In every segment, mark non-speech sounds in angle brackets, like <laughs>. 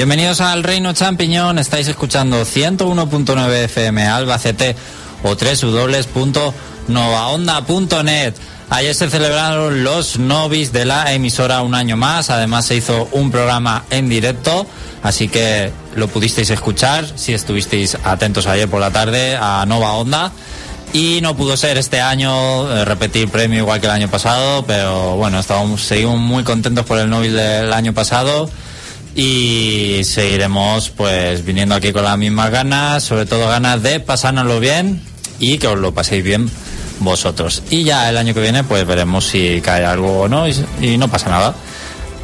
Bienvenidos al Reino Champiñón, estáis escuchando 101.9 FM Albacete o www.novaonda.net. Ayer se celebraron los novis de la emisora un año más, además se hizo un programa en directo, así que lo pudisteis escuchar si estuvisteis atentos ayer por la tarde a Nova Onda. Y no pudo ser este año eh, repetir premio igual que el año pasado, pero bueno, estábamos, seguimos muy contentos por el Nobel del año pasado y seguiremos pues viniendo aquí con las mismas ganas, sobre todo ganas de pasárnoslo bien y que os lo paséis bien vosotros. Y ya el año que viene pues veremos si cae algo o no y, y no pasa nada.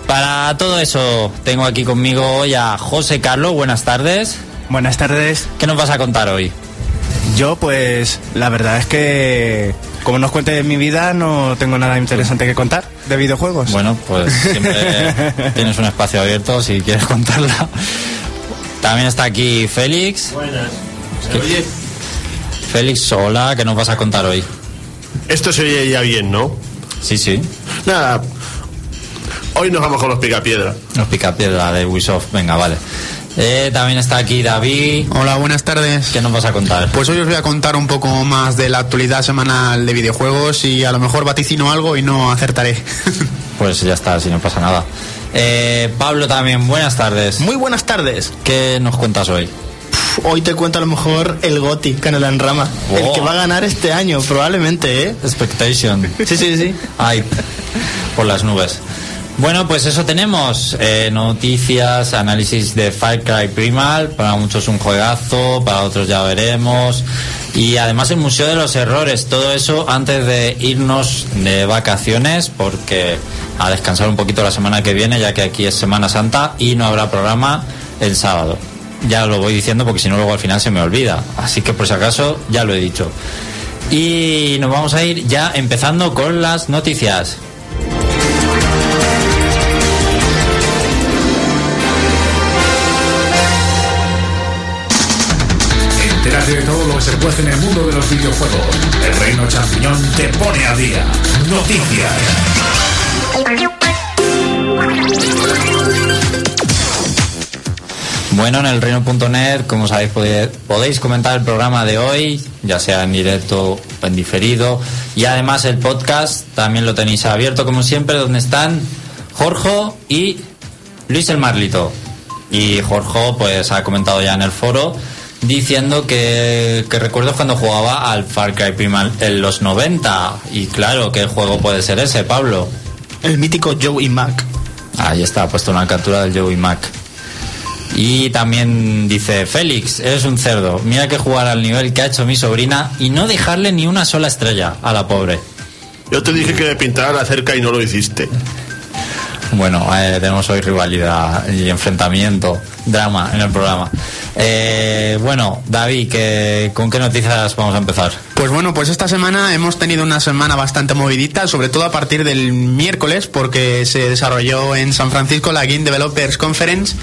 Para todo eso tengo aquí conmigo hoy a José Carlos, buenas tardes. Buenas tardes. ¿Qué nos vas a contar hoy? Yo, pues, la verdad es que, como nos cuente de mi vida, no tengo nada interesante que contar de videojuegos. Bueno, pues siempre <laughs> tienes un espacio abierto si quieres contarla. También está aquí Félix. Buenas. ¿Qué? oye? Félix, hola, ¿qué nos vas a contar hoy? Esto se oye ya bien, ¿no? Sí, sí, Nada. Hoy nos vamos con los picapiedra. nos pica piedra de Ubisoft, venga, vale. Eh, también está aquí David. Hola, buenas tardes. ¿Qué nos vas a contar? Pues hoy os voy a contar un poco más de la actualidad semanal de videojuegos y a lo mejor vaticino algo y no acertaré. <laughs> Pues ya está, si no pasa nada. Eh, Pablo también, buenas tardes. Muy buenas tardes. ¿Qué nos cuentas hoy? Hoy te cuento a lo mejor el GOTI, Canela en Rama. El que va a ganar este año, probablemente, ¿eh? Expectation. Sí, sí, sí. Ay, por las nubes. Bueno, pues eso tenemos. Eh, noticias, análisis de Far Cry Primal. Para muchos un juegazo, para otros ya veremos. Y además el Museo de los Errores. Todo eso antes de irnos de vacaciones, porque a descansar un poquito la semana que viene, ya que aquí es Semana Santa y no habrá programa el sábado. Ya lo voy diciendo porque si no luego al final se me olvida. Así que por si acaso ya lo he dicho. Y nos vamos a ir ya empezando con las noticias. Entérate de todo lo que se cuece en el mundo de los videojuegos. El Reino Champiñón te pone a día. Noticias. Bueno, en el reino.net, como sabéis, pode- podéis comentar el programa de hoy, ya sea en directo o en diferido. Y además el podcast también lo tenéis abierto, como siempre, donde están Jorge y Luis el Marlito. Y Jorge, pues, ha comentado ya en el foro diciendo que, que recuerdo cuando jugaba al Far Cry Primal en los 90. Y claro, ¿qué juego puede ser ese, Pablo? El mítico Joey Mac. Ahí está, puesto una captura del Joey Mac. Y también dice, Félix, eres un cerdo. Mira que jugar al nivel que ha hecho mi sobrina y no dejarle ni una sola estrella a la pobre. Yo te dije que me pintara la cerca y no lo hiciste. Bueno, eh, tenemos hoy rivalidad y enfrentamiento, drama en el programa. Eh, bueno, David, ¿qué- ¿con qué noticias vamos a empezar? Pues bueno, pues esta semana hemos tenido una semana bastante movidita, sobre todo a partir del miércoles, porque se desarrolló en San Francisco la Game Developers Conference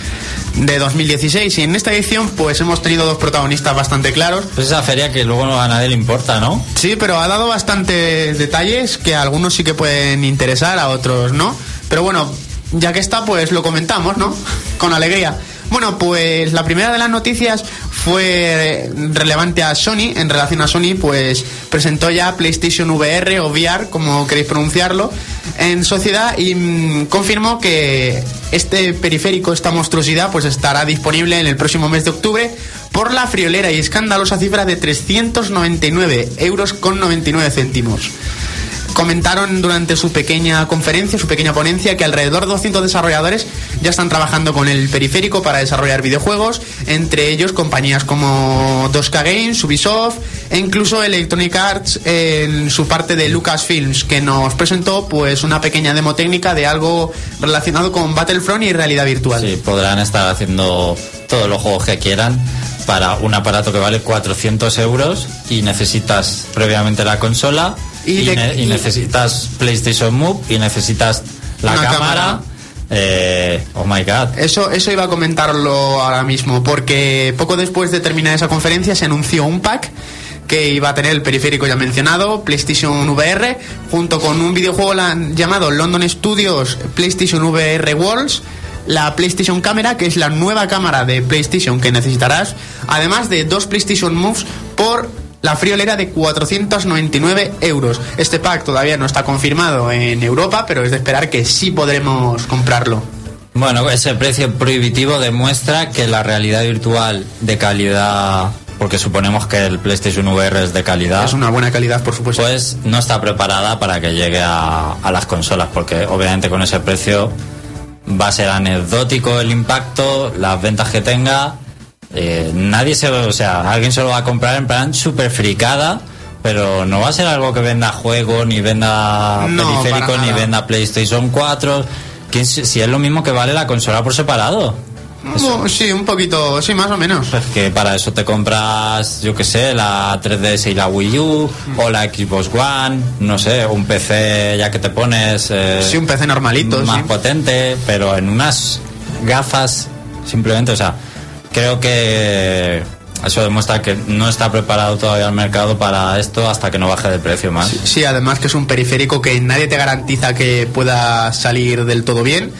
de 2016 y en esta edición pues hemos tenido dos protagonistas bastante claros. Pues esa feria que luego a nadie le importa, ¿no? Sí, pero ha dado bastantes detalles que a algunos sí que pueden interesar, a otros no. Pero bueno, ya que está, pues lo comentamos, ¿no? Con alegría. Bueno, pues la primera de las noticias fue relevante a Sony. En relación a Sony, pues presentó ya PlayStation VR o VR, como queréis pronunciarlo, en sociedad y mm, confirmó que este periférico, esta monstruosidad, pues estará disponible en el próximo mes de octubre por la friolera y escandalosa cifra de 399 euros con 99 céntimos. Comentaron durante su pequeña conferencia, su pequeña ponencia, que alrededor de 200 desarrolladores ya están trabajando con el periférico para desarrollar videojuegos, entre ellos compañías como 2K Games, Ubisoft e incluso Electronic Arts en su parte de Lucasfilms, que nos presentó pues una pequeña demo técnica de algo relacionado con Battlefront y realidad virtual. Sí, podrán estar haciendo todos los juegos que quieran para un aparato que vale 400 euros y necesitas previamente la consola Y y, de- ne- y y- necesitas PlayStation Move y necesitas la cámara. cámara. Eh, oh my god. Eso, eso iba a comentarlo ahora mismo, porque poco después de terminar esa conferencia se anunció un pack que iba a tener el periférico ya mencionado, PlayStation VR, junto con un videojuego la- llamado London Studios PlayStation VR Worlds, la PlayStation Camera, que es la nueva cámara de PlayStation que necesitarás, además de dos PlayStation Moves por la friolera de 499 euros. Este pack todavía no está confirmado en Europa, pero es de esperar que sí podremos comprarlo. Bueno, ese precio prohibitivo demuestra que la realidad virtual de calidad, porque suponemos que el PlayStation VR es de calidad, Es una buena calidad, por supuesto. pues no está preparada para que llegue a, a las consolas, porque obviamente con ese precio va a ser anecdótico el impacto, las ventas que tenga. Eh, nadie se, o sea, alguien se lo va a comprar en plan super fricada, pero no va a ser algo que venda juego, ni venda No, periférico, ni venda PlayStation 4. ¿Quién si es lo mismo que vale la consola por separado. Oh, sí, un poquito, sí, más o menos. Pues que para eso te compras, yo que sé, la 3DS y la Wii U, o la Xbox One, no sé, un PC ya que te pones eh, Sí, un PC normalito, más sí. potente, pero en unas gafas, simplemente, o sea, creo que eso demuestra que no está preparado todavía el mercado para esto hasta que no baje de precio más. Sí, además que es un periférico que nadie te garantiza que pueda salir del todo bien.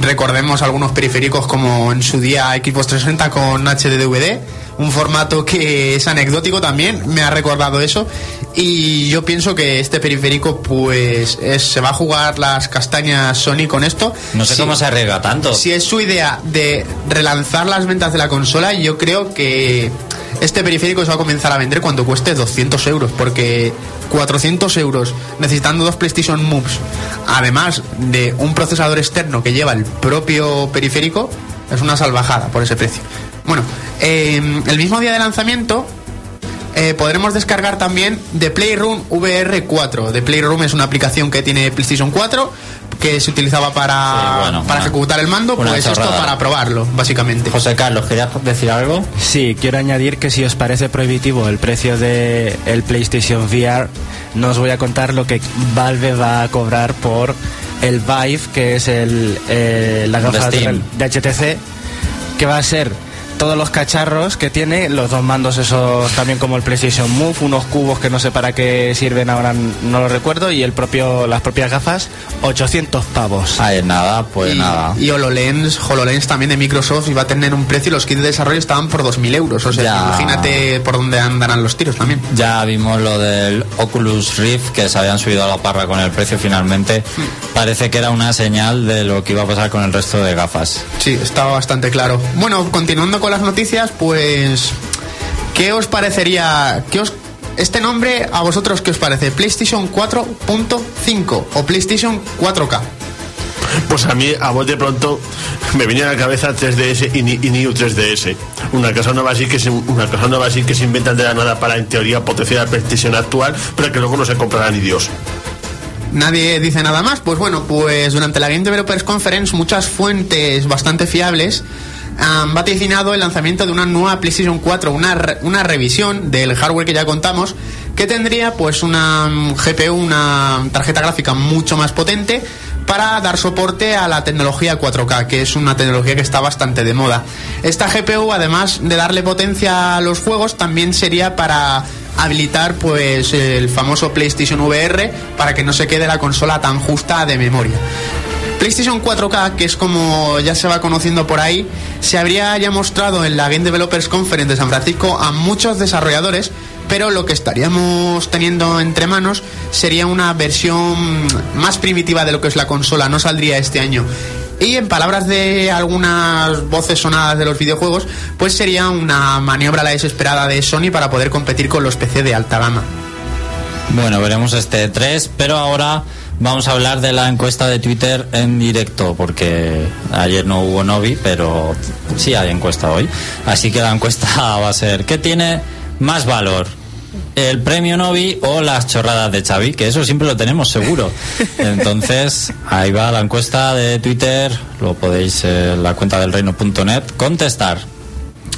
Recordemos algunos periféricos como en su día Xbox 360 con HDDVD, un formato que es anecdótico también, me ha recordado eso. Y yo pienso que este periférico pues es- se va a jugar las castañas Sony con esto. No sé cómo se arriesga tanto. Si es su idea de relanzar las ventas de la consola, yo creo que este periférico se va a comenzar a vender cuando cueste 200 euros, porque 400 euros necesitando dos PlayStation Moves, además de un procesador externo que lleva el propio periférico, es una salvajada por ese precio. Bueno, eh, el mismo día de lanzamiento eh, podremos descargar también The Playroom VR4. The Playroom es una aplicación que tiene PlayStation 4 que se utilizaba para, Sí, bueno, para una- ejecutar el mando, pues esto para probarlo, básicamente. José Carlos, ¿querías decir algo? Sí, quiero añadir que si os parece prohibitivo el precio de el PlayStation VR, no os voy a contar lo que Valve va a cobrar por el Vive, que es el, eh, la gafa de HTC, que va a ser todos los cacharros que tiene, los dos mandos esos también como el PlayStation Move, unos cubos que no sé para qué sirven ahora, no lo recuerdo, y el propio las propias gafas, 800 pavos. Ahí nada, pues y, nada. y HoloLens, HoloLens también de Microsoft iba a tener un precio y los kits de desarrollo estaban por 2.000 euros. O sea, Ya. imagínate por dónde andarán los tiros también. Ya vimos lo del Oculus Rift, que se habían subido a la parra con el precio finalmente. Parece que era una señal de lo que iba a pasar con el resto de gafas. Sí, estaba bastante claro. Bueno, continuando con las noticias, pues. ¿Qué os parecería? ¿Qué os, este nombre, a vosotros, qué os parece? ¿PlayStation 4.5 o PlayStation 4K? Pues a mí, a vos de pronto, me venía a la cabeza 3DS y, y New 3DS. Una cosa nueva así que se, una cosa nueva así que se inventan de la nada para, en teoría, potenciar la PlayStation actual, pero que luego no se comprará ni Dios. Nadie dice nada más. Pues bueno, pues durante la Game Developers Conference muchas fuentes bastante fiables han vaticinado el lanzamiento de una nueva PlayStation 4, una, una revisión del hardware que ya contamos, que tendría pues una mm, GPU, una tarjeta gráfica mucho más potente para dar soporte a la tecnología 4K, que es una tecnología que está bastante de moda. Esta GPU, además de darle potencia a los juegos, también sería para habilitar pues el famoso PlayStation VR para que no se quede la consola tan justa de memoria. PlayStation 4K, que es como ya se va conociendo por ahí, se habría ya mostrado en la Game Developers Conference de San Francisco a muchos desarrolladores, pero lo que estaríamos teniendo entre manos sería una versión más primitiva de lo que es la consola, no saldría este año. Y en palabras de algunas voces sonadas de los videojuegos, pues sería una maniobra la desesperada de Sony para poder competir con los PC de alta gama. Bueno, veremos este 3, pero ahora vamos a hablar de la encuesta de Twitter en directo, porque ayer no hubo Novi, pero sí hay encuesta hoy. Así que la encuesta <laughs> va a ser, ¿qué tiene más valor? ¿El premio Novi o las chorradas de Xavi? Que eso siempre lo tenemos seguro. <laughs> Entonces, ahí va la encuesta de Twitter, lo podéis en la cuenta del reino.net contestar.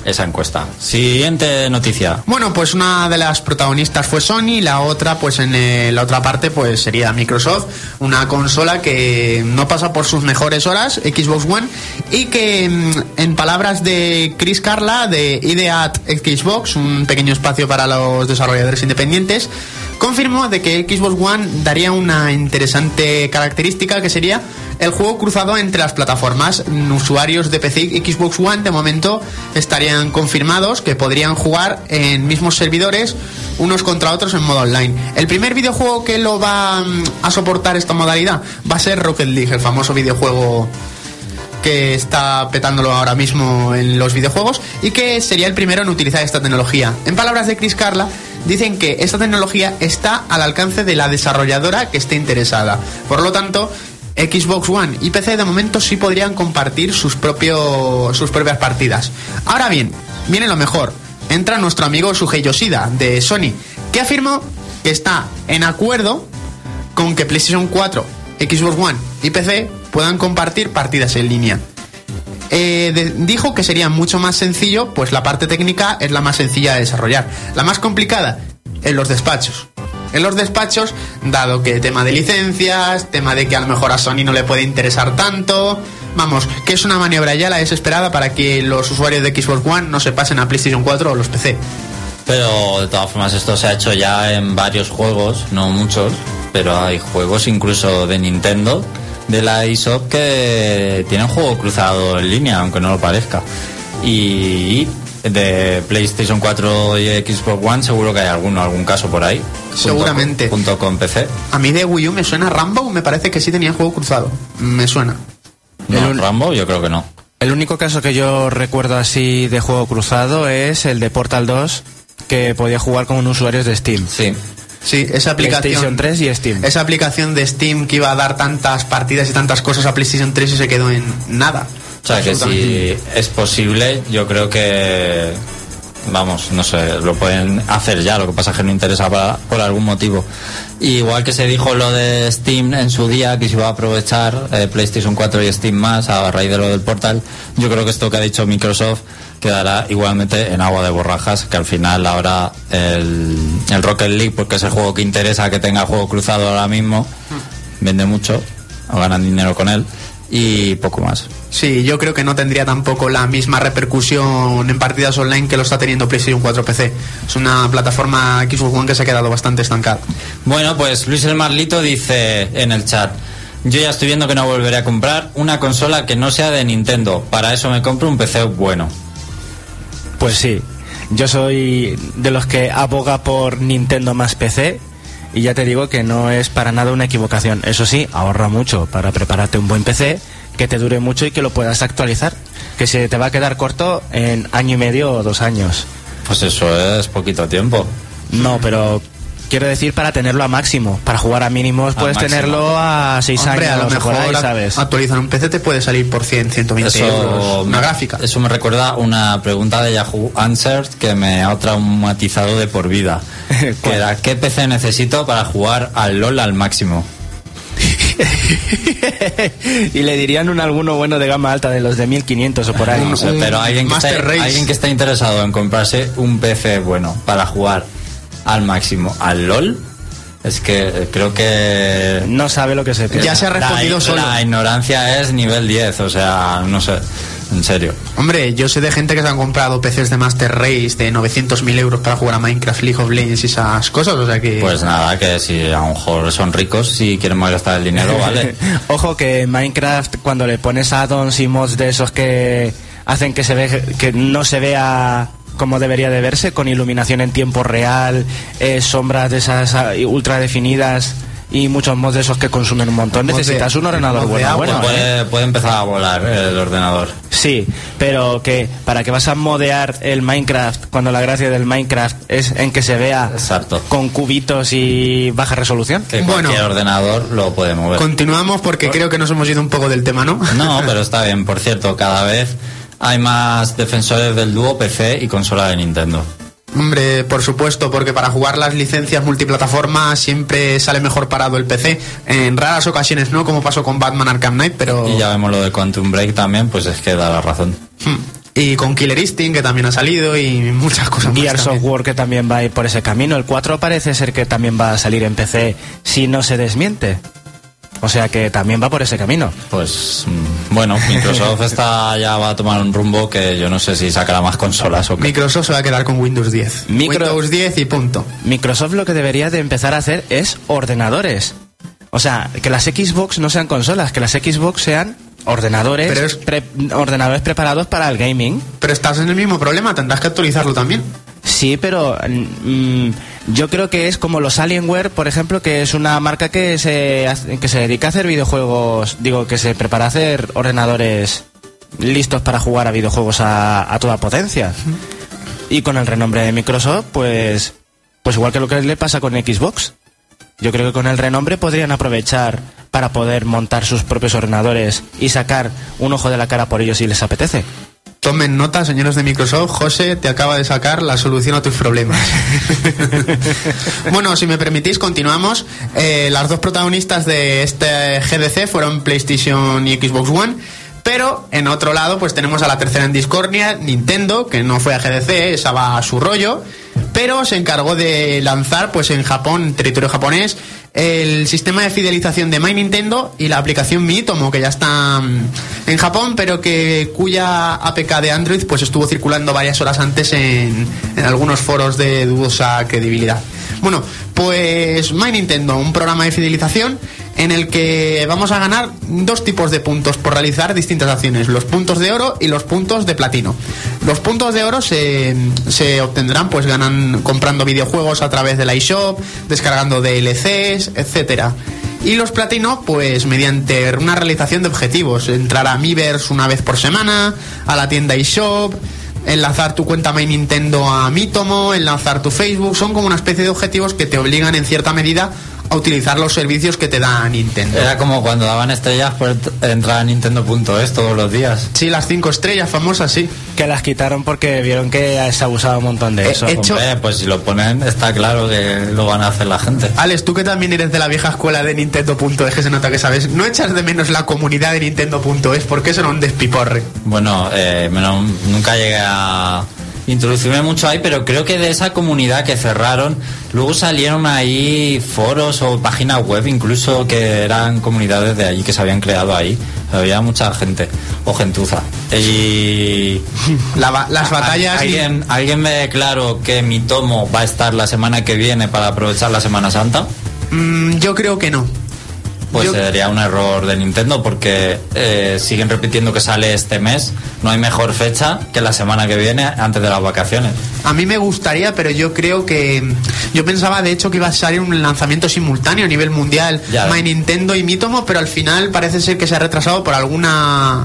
Esa encuesta. Siguiente noticia. Bueno, pues una de las protagonistas fue Sony, la otra, pues en eh, la otra parte, pues sería Microsoft, una consola que no pasa por sus mejores horas, Xbox One, y que mm, en palabras de Chris Carla de Ideat Xbox, un pequeño espacio para los desarrolladores independientes, confirmó de que Xbox One daría una interesante característica que sería el juego cruzado entre las plataformas. Usuarios de PC y Xbox One de momento estarían confirmados que podrían jugar en mismos servidores unos contra otros en modo online. El primer videojuego que lo va mm, a soportar esta modalidad va a ser Rocket League, el famoso videojuego que está petándolo ahora mismo en los videojuegos y que sería el primero en utilizar esta tecnología. En palabras de Chris Carla, dicen que esta tecnología está al alcance de la desarrolladora que esté interesada. Por lo tanto, Xbox One y PC de momento sí podrían compartir sus, sus propias partidas. Ahora bien, viene lo mejor. Entra nuestro amigo Sugei Yoshida de Sony, que afirmó que está en acuerdo con que PlayStation 4, Xbox One y PC puedan compartir partidas en línea. Eh, dijo que sería mucho más sencillo, pues la parte técnica es la más sencilla de desarrollar. La más complicada, en los despachos. En los despachos, dado que tema de licencias, tema de que a lo mejor a Sony no le puede interesar tanto, vamos, que es una maniobra ya la desesperada para que los usuarios de Xbox One no se pasen a PlayStation 4 o los PC. Pero de todas formas esto se ha hecho ya en varios juegos, no muchos, pero hay juegos incluso de Nintendo, de la eShop que tienen juego cruzado en línea, aunque no lo parezca. Y de PlayStation 4 y Xbox One seguro que hay alguno, algún caso por ahí. junto Seguramente. con- Junto con PC. A mí de Wii U me suena Rambo, me parece que sí tenía juego cruzado. Me suena. No, un- Rambo yo creo que no. El único caso que yo recuerdo así de juego cruzado es el de Portal 2, que podía jugar con usuarios de Steam. Sí. Sí, esa aplicación. PlayStation 3 y Steam. Esa aplicación de Steam que iba a dar tantas partidas y tantas cosas a PlayStation 3 y se quedó en nada. O sea que si es posible, yo creo que, vamos, no sé, lo pueden hacer ya, lo que pasa es que no interesa para- por algún motivo. Igual que se dijo lo de Steam en su día, que se iba a aprovechar eh, PlayStation 4 y Steam más a raíz de lo del portal, yo creo que esto que ha dicho Microsoft quedará igualmente en agua de borrajas, que al final ahora el, el Rocket League, porque es el juego que interesa que tenga juego cruzado ahora mismo, vende mucho, o ganan dinero con él, y poco más. Sí, yo creo que no tendría tampoco la misma repercusión en partidas online que lo está teniendo PlayStation 4 PC. Es una plataforma Xbox One que se ha quedado bastante estancada. Bueno, pues Luis el Marlito dice en el chat, yo ya estoy viendo que no volveré a comprar una consola que no sea de Nintendo, para eso me compro un PC bueno. Pues sí, yo soy de los que aboga por Nintendo más PC y ya te digo que no es para nada una equivocación. Eso sí, ahorra mucho para prepararte un buen PC que te dure mucho y que lo puedas actualizar. Que se te va a quedar corto en año y medio o dos años. Pues eso es poquito tiempo. No, pero quiero decir para tenerlo a máximo. Para jugar a mínimos puedes máximo. tenerlo a seis Hombre, años a lo o mejor ahí, ¿sabes? actualizar un PC te puede salir por 100, 120 euros. Una me- gráfica. Eso me recuerda una pregunta de Yahoo Answers que me ha traumatizado de por vida. <laughs> que era, ¿qué PC necesito para jugar al LOL al máximo? <laughs> y le dirían un alguno bueno de gama alta de los de 1500 o por ahí. No sé, un pero alguien que, está, alguien que está interesado en comprarse un PC bueno para jugar al máximo al LOL, es que creo que No sabe lo que se pierde. Ya se ha respondido la, solo. la ignorancia es nivel 10, o sea, no sé, en serio. Hombre, yo sé de gente que se han comprado PCs de Master Race de 900.000 euros para jugar a Minecraft, League of Legends y esas cosas, o sea que... Pues nada, que si a lo mejor son ricos, si quieren malgastar el dinero, vale. <laughs> Ojo que Minecraft cuando le pones addons y mods de esos que hacen que se ve que no se vea como debería de verse con iluminación en tiempo real, eh, sombras de esas ah, ultra definidas y muchos mods de esos que consumen un montón. Necesitas un ordenador bueno, agua. bueno. ¿eh? puede, puede empezar a volar el ordenador. Sí, pero que para que vas a modear el Minecraft cuando la gracia del Minecraft es en que se vea Exacto. con cubitos y baja resolución. Que Bueno. cualquier ordenador lo puede mover. Continuamos porque creo que nos hemos ido un poco del tema, ¿no? No, <laughs> pero está bien. Por cierto, cada vez hay más defensores del dúo PC y consola de Nintendo. Hombre, por supuesto, porque para jugar las licencias multiplataforma siempre sale mejor parado el PC. En raras ocasiones no, como pasó con Batman Arkham Knight, pero... Y ya vemos lo de Quantum Break también, pues es que da la razón. Hmm. Y con Killer Instinct, que también ha salido, y muchas cosas más. También. War que también va a ir por ese camino. El 4 parece ser que también va a salir en PC si no se desmiente. O sea que también va por ese camino. Pues mm, bueno, Microsoft está ya va a tomar un rumbo que yo no sé si sacará más consolas o qué. Microsoft se va a quedar con Windows 10. Micro- Windows 10 y punto. Microsoft lo que debería de empezar a hacer es ordenadores. O sea, que las Xbox no sean consolas, que las Xbox sean ordenadores, Pero es- pre- ordenadores preparados para el gaming. Pero estás en el mismo problema, tendrás que actualizarlo también. Sí, pero mm, yo creo que es como los Alienware, por ejemplo, que es una marca que se, que se dedica a hacer videojuegos, digo, que se prepara a hacer ordenadores listos para jugar a videojuegos a, a toda potencia. Y con el renombre de Microsoft, pues, pues igual que lo que le pasa con Xbox. Yo creo que con el renombre podrían aprovechar para poder montar sus propios ordenadores y sacar un ojo de la cara por ellos si les apetece. Tomen nota, señores de Microsoft. José te acaba de sacar la solución a tus problemas. <laughs> bueno, si me permitís, continuamos. Eh, las dos protagonistas de este GDC fueron PlayStation y Xbox One. Pero en otro lado, pues tenemos a la tercera en discordia, Nintendo, que no fue a GDC, esa va a su rollo. Pero se encargó de lanzar, pues en Japón, en territorio japonés, el sistema de fidelización de My Nintendo y la aplicación Miitomo, que ya está mm, en Japón, pero que cuya APK de Android pues estuvo circulando varias horas antes en, en algunos foros de dudosa credibilidad. Bueno, pues My Nintendo, un programa de fidelización en el que vamos a ganar dos tipos de puntos por realizar distintas acciones, los puntos de oro y los puntos de platino. Los puntos de oro se, se obtendrán pues ganan comprando videojuegos a través del iShop, descargando DLCs, etcétera. Y los platino, pues mediante una realización de objetivos, entrar a Miiverse una vez por semana, a la tienda iShop, enlazar tu cuenta My Nintendo a Mitomo, enlazar tu Facebook, son como una especie de objetivos que te obligan en cierta medida a utilizar los servicios que te da Nintendo. Era como cuando daban estrellas por entrar a Nintendo.es todos los días. Sí, las cinco estrellas famosas, sí. Que las quitaron porque vieron que se abusaba un montón de Eh, eso. Hecho- Hombre, pues si lo ponen, está claro que lo van a hacer la gente. Alex, tú que también eres de la vieja escuela de Nintendo.es, que se nota que sabes, ¿no echas de menos la comunidad de Nintendo.es? Porque eso era un despiporre. Bueno, eh, menos- nunca llegué a introducirme mucho ahí, pero creo que de esa comunidad que cerraron, luego salieron ahí foros o páginas web incluso que eran comunidades de allí que se habían creado ahí. Había mucha gente o gentuza. Y La las batallas... y- ¿Alguien, ¿Alguien me declaró que mi tomo va a estar la semana que viene para aprovechar la Semana Santa? Mm, yo creo que no. Pues Yo- sería un error de Nintendo porque eh, siguen repitiendo que sale este mes. No hay mejor fecha que la semana que viene antes de las vacaciones. A mí me gustaría, pero yo creo que. Yo pensaba, de hecho, que iba a salir un lanzamiento simultáneo a nivel mundial, Ya. My Nintendo y Mitomo, pero al final parece ser que se ha retrasado por alguna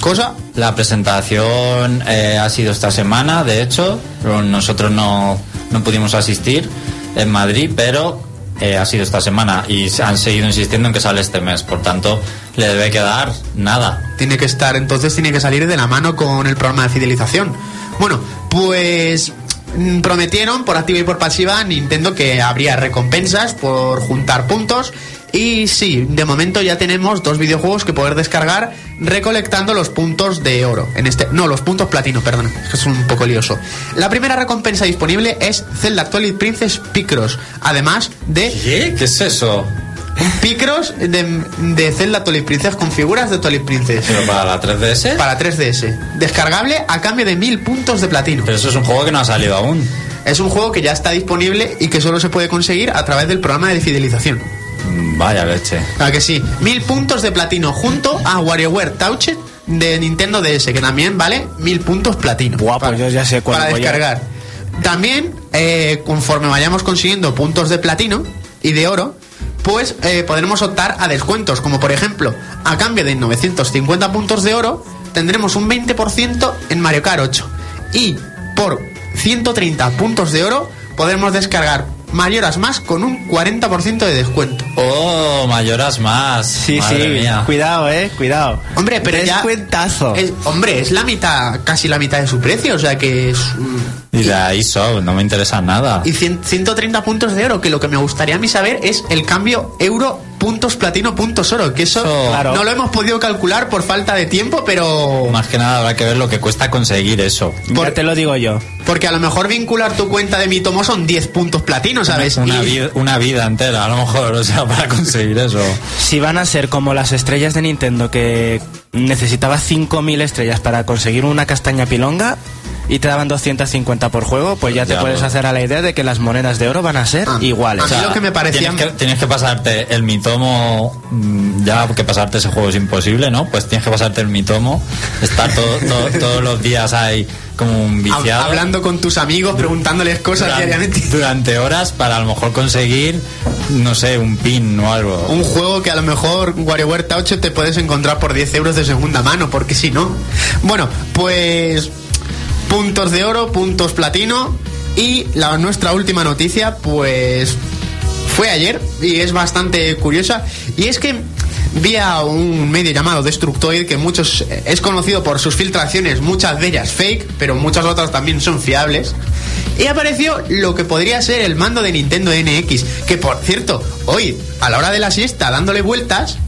cosa. La presentación eh, ha sido esta semana, de hecho. Nosotros no, no pudimos asistir en Madrid, pero eh, ha sido esta semana y han seguido insistiendo en que sale este mes. Por tanto, le debe quedar nada. Tiene que estar, entonces tiene que salir de la mano con el programa de fidelización. Bueno, pues mm, prometieron por activa y por pasiva Nintendo que habría recompensas por juntar puntos. Y sí, de momento ya tenemos dos videojuegos que poder descargar recolectando los puntos de oro. En este, no, los puntos platino, perdón, es un poco lioso. La primera recompensa disponible es Zelda Twilight Princess Picross, además de ¿Qué? ¿Qué es eso? Picross de, de Zelda Twilight Princess con figuras de Twilight Princess ¿Pero para la 3DS? para 3DS. Descargable a cambio de 1000 puntos de platino. Pero eso es un juego que no ha salido aún. Es un juego que ya está disponible y que solo se puede conseguir a través del programa de fidelización. Vaya leche. Claro que sí. 1000 puntos de platino junto a WarioWare Touched de Nintendo DS, que también vale 1000 puntos platino. Buah, pues yo ya sé cuál Para voy a- descargar. También, eh, conforme vayamos consiguiendo puntos de platino y de oro, pues eh, podremos optar a descuentos, como por ejemplo, a cambio de 950 puntos de oro, tendremos un 20% en Mario Kart 8. Y por 130 puntos de oro, podremos descargar Mayoras más con un 40% de descuento. Oh, mayoras más. Sí, Madre sí, mía. cuidado, eh, cuidado. Hombre, pero ya. Descuentazo. Es, hombre, es la mitad, casi la mitad de su precio, o sea que es. Y de ahí so, no me interesa nada. Y cien- 130 puntos de oro, que lo que me gustaría a mí saber es el cambio euro puntos platino puntos oro, que eso, Eso- Claro. no lo hemos podido calcular por falta de tiempo, pero Más que nada habrá que ver lo que cuesta conseguir eso. Por- Ya te lo digo yo. porque a lo mejor vincular tu cuenta de Mitomo son 10 puntos platino, ¿sabes? Una, Y- vida, una vida entera, a lo mejor, o sea, para conseguir eso. Si van a ser como las estrellas de Nintendo que necesitaba 5.000 estrellas para conseguir una castaña pilonga y te daban 250 por juego, pues ya te Ya, puedes hacer a la idea de que las monedas de oro van a ser Ah. iguales. A mí lo que me parecía- Tienes que, tienes que pasarte el mitomo, mm, ya que pasarte ese juego es imposible, ¿no? Pues tienes que pasarte el mitomo, estar todo- todo- <laughs> todos los días ahí como un viciado. hablando con tus amigos, preguntándoles cosas durante, diariamente. <laughs> durante horas para a lo mejor conseguir, no sé, un pin o algo. Un juego que a lo mejor WarioWare 8 te puedes encontrar por 10 euros de segunda mano, porque si no. Bueno, pues puntos de oro, puntos platino y la, nuestra última noticia, pues fue ayer y es bastante curiosa y es que vi a un medio llamado Destructoid que muchos eh, es conocido por sus filtraciones, muchas de ellas fake, pero muchas otras también son fiables. Y apareció lo que podría ser el mando de Nintendo NX, que por cierto, hoy a la hora de la siesta dándole vueltas,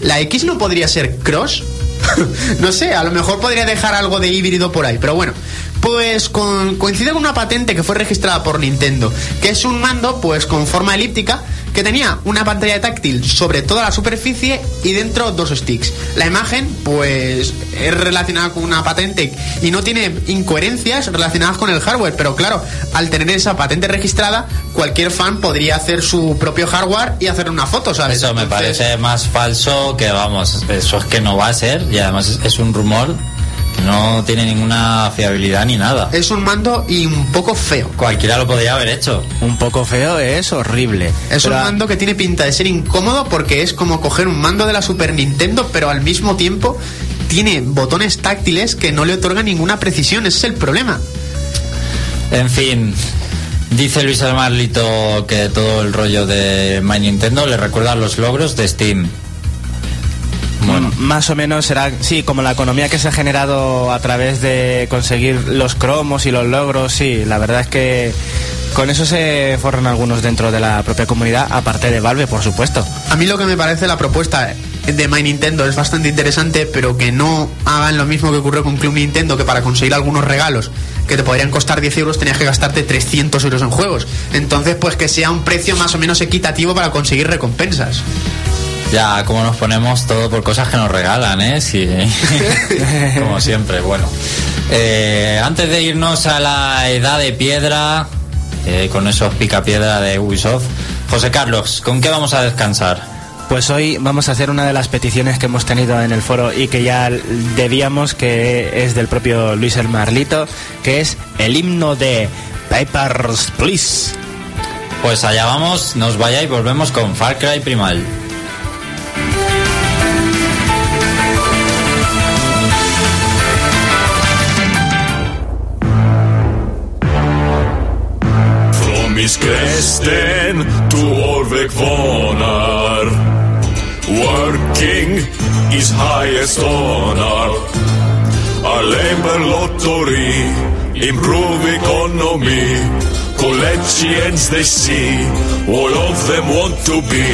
la X no podría ser cross. <laughs> no sé, a lo mejor podría dejar algo de híbrido por ahí, pero bueno. Pues con- coincide con una patente que fue registrada por Nintendo, que es un mando pues con forma elíptica que tenía una pantalla táctil sobre toda la superficie y dentro dos sticks. La imagen pues es relacionada con una patente y no tiene incoherencias relacionadas con el hardware, pero claro, al tener esa patente registrada, cualquier fan podría hacer su propio hardware y hacer una foto, ¿sabes? Eso me parece más falso que, vamos, eso es que no va a ser y además es, un rumor no tiene ninguna fiabilidad ni nada. Es un mando y un poco feo. Cualquiera lo podría haber hecho. Un poco feo es horrible. Es Pero un mando que tiene pinta de ser incómodo porque es como coger un mando de la Super Nintendo, pero al mismo tiempo tiene botones táctiles que no le otorgan ninguna precisión. Ese es el problema. En fin, dice Luis Almarlito que todo el rollo de My Nintendo le recuerda a los logros de Steam. Bueno, Más o menos será, sí, como la economía que se ha generado a través de conseguir los cromos y los logros, sí, la verdad es que con eso se forran algunos dentro de la propia comunidad, aparte de Valve, por supuesto. A mí lo que me parece la propuesta de My Nintendo es bastante interesante, pero que no hagan lo mismo que ocurrió con Club Nintendo, que para conseguir algunos regalos que te podrían costar 10 euros tenías que gastarte 300 euros en juegos. Entonces, pues que sea un precio más o menos equitativo para conseguir recompensas. Ya como nos ponemos todo por cosas que nos regalan, ¿eh? Sí. <laughs> como siempre, bueno. Eh, antes de irnos a la edad de piedra, eh, con esos picapiedra de Ubisoft, José Carlos, ¿con qué vamos a descansar? Pues hoy vamos a hacer una de las peticiones que hemos tenido en el foro y que ya debíamos, que es del propio Luis El Marlito, que es el himno de Papers, Please. Pues allá vamos, nos vaya y volvemos con Far Cry Primal. Kresten to Orvek Vonar Working is highest honor. A labor lottery Improve economy. Collegians they see All of them want to be.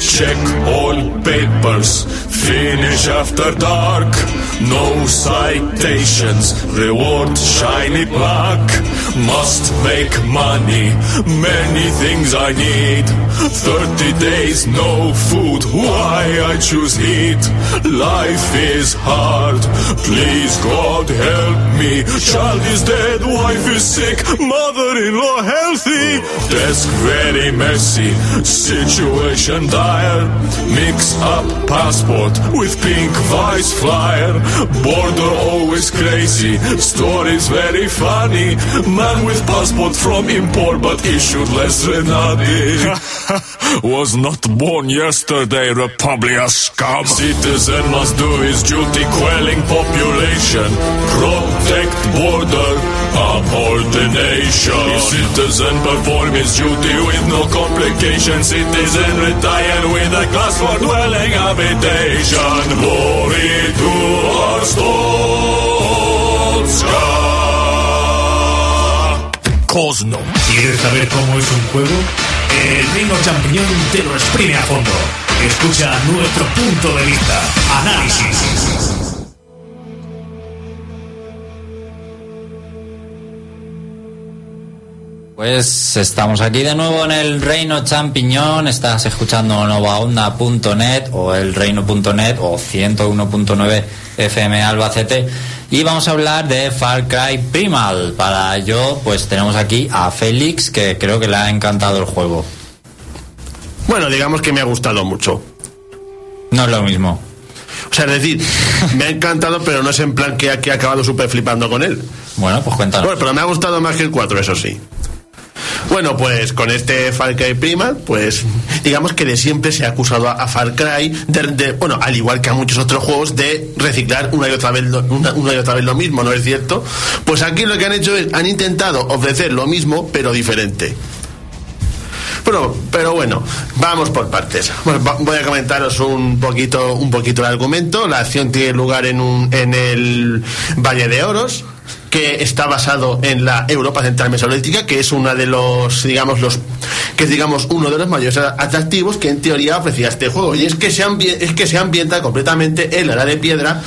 Check all papers Finish after dark. No citations Reward shiny plaque Must make money. Many things I need. 30 days no food. Why I choose heat? Life is hard. Please God help me. Child is dead Wife is sick. Mother-in-law healthy. Desk very messy. Situation dire. Mix up passport with pink vice flyer. Border always crazy. Stories very funny Man with passport from import But issued less than <laughs> Was not born yesterday Republic scum. Citizen must do his duty Quelling population. Protect border Uphold the nation. If citizen perform his duty With no complications Citizen retire with a class for dwelling habitation. Glory to our stolz Cosno. ¿Quieres saber cómo es un juego? El Reino Champiñón te lo exprime a fondo. Escucha nuestro punto de vista. Análisis. Pues estamos aquí de nuevo en el Reino Champiñón, estás escuchando novaonda.net o el reino.net o 101.9 FM Albacete y vamos a hablar de Far Cry Primal. Para ello pues tenemos aquí a Félix que creo que le ha encantado el juego. Bueno, digamos que me ha gustado mucho. No es lo mismo. O sea, es decir, me ha encantado, pero no es en plan que, que he acabado súper flipando con él. Bueno, pues cuéntanos. Bueno, pero me ha gustado más que el 4, eso sí. Bueno, pues con este Far Cry Primal, pues digamos que de siempre se ha acusado a, Far Cry, de, de- bueno, al igual que a muchos otros juegos, de reciclar una y otra vez lo, una, y otra vez lo mismo, ¿no es cierto? Pues aquí lo que han hecho es, han intentado ofrecer lo mismo, pero diferente. Bueno, pero bueno, vamos por partes. Voy a comentaros un poquito, un poquito el argumento. La acción tiene lugar en, un, en el Valle de Oros, que está basado en la Europa Central Mesolítica, que es una de los, digamos, los, que digamos uno de los mayores atractivos que en teoría ofrecía este juego. Y es que se, es que se ambienta completamente en la edad de piedra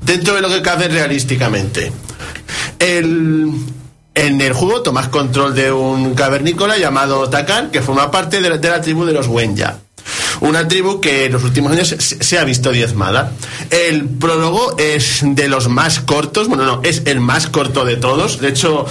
dentro de lo que cabe realísticamente. El, en el juego tomas control de un cavernícola llamado Takan, que forma parte de la, de la tribu de los Wenya. Una tribu que en los últimos años se, ha visto diezmada. El prólogo es de los más cortos, bueno, no, es el más corto de todos. De hecho,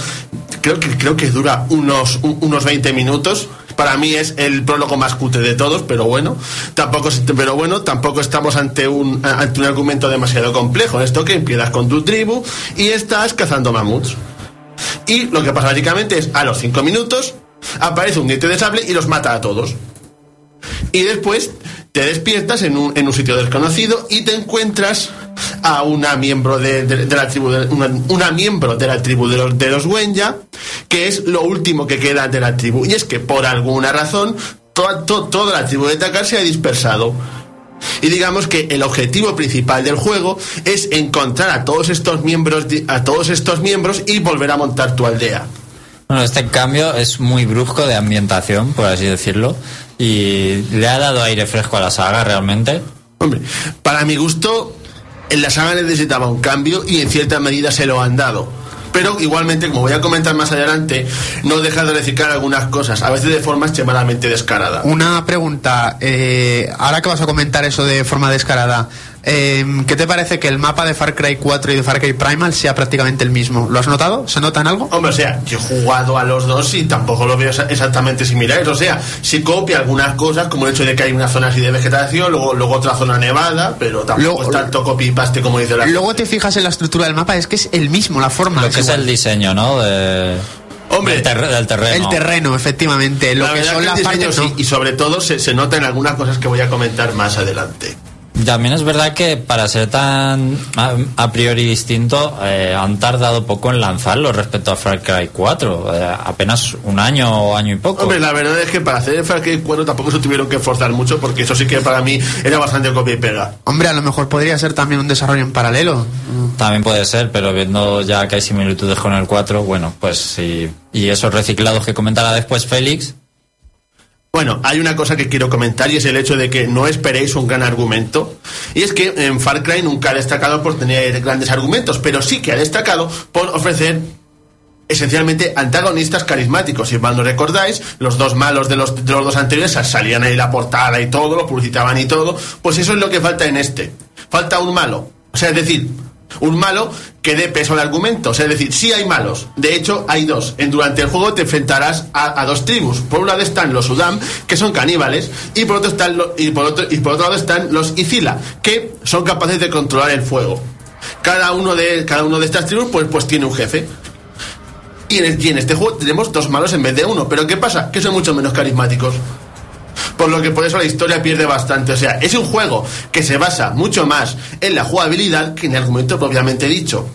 creo que, creo que dura unos, un- unos 20 minutos. Para mí es el prólogo más cutre de todos, pero bueno, tampoco, pero bueno, tampoco estamos ante un, ante un argumento demasiado complejo. Esto que empiezas con tu tribu y estás cazando mamuts. Y lo que pasa básicamente es, a los 5 minutos, aparece un diente de sable y los mata a todos. Y después te despiertas en un, en un sitio desconocido y te encuentras a una miembro de, de- la tribu, de, una, miembro de la tribu de los, de los Wenya, que es lo último que queda de la tribu. Y es que por alguna razón toda, to- toda la tribu de Takar se ha dispersado. Y digamos que el objetivo principal del juego es encontrar a todos estos miembros, a todos estos miembros y volver a montar tu aldea. Bueno, este cambio es muy brusco de ambientación, por así decirlo, y le ha dado aire fresco a la saga realmente. Hombre, para mi gusto, en la saga necesitaba un cambio y en cierta medida se lo han dado. Pero igualmente, como voy a comentar más adelante, no deja de reciclar algunas cosas, a veces de forma extremadamente descarada. Una pregunta, eh, ahora que vas a comentar eso de forma descarada, eh, ¿qué te parece que el mapa de Far Cry 4 y de Far Cry Primal sea prácticamente el mismo? ¿Lo has notado? ¿Se nota en algo? Hombre, o sea, yo he jugado a los dos y tampoco lo veo exa- exactamente similares. O sea, sí copia algunas cosas, como el hecho de que hay una zona así de vegetación, luego, luego otra zona nevada, pero tampoco Luego- es tanto copy y paste como dice la Luego te fijas en la estructura del mapa, es que es el mismo, la forma. Lo que es el diseño, ¿no? De, Hombre, del, terre- del terreno. El terreno, efectivamente. Lo la que son el las partes. y sobre todo se, se nota en algunas cosas que voy a comentar más adelante. También es verdad que para ser tan a, a priori distinto, eh, han tardado poco en lanzarlo respecto a Far Cry 4. eh, apenas un año o año y poco. Hombre, la verdad es que para hacer Far Cry 4 tampoco se tuvieron que esforzar mucho porque eso sí que para mí era bastante copia y pega. Hombre, a lo mejor podría ser también un desarrollo en paralelo. También puede ser, pero viendo ya que hay similitudes con el 4, bueno, pues sí. Y esos reciclados que comentará después Félix, Bueno, hay una cosa que quiero comentar y es el hecho de que no esperéis un gran argumento. Y es que en Far Cry nunca ha destacado por tener grandes argumentos, pero sí que ha destacado por ofrecer esencialmente antagonistas carismáticos. Si mal no recordáis, los dos malos de los, de los dos anteriores salían ahí la portada y todo, lo publicitaban y todo. Pues eso es lo que falta en este. Falta un malo. O sea, es decir, un malo que dé peso al argumento. Es decir, sí hay malos. De hecho, hay dos. En, durante el juego te enfrentarás a, dos tribus. Por un lado están los Udam, que son caníbales, y por otro están lo- y por otro, y por otro lado están los Izila, que son capaces de controlar el fuego. Cada uno de, cada uno de estas tribus pues, pues tiene un jefe. Y en este juego tenemos dos malos en vez de uno. Pero ¿qué pasa? Que son mucho menos carismáticos. Por lo que por eso la historia pierde bastante. O sea, es un juego que se basa mucho más en la jugabilidad que en el argumento propiamente dicho.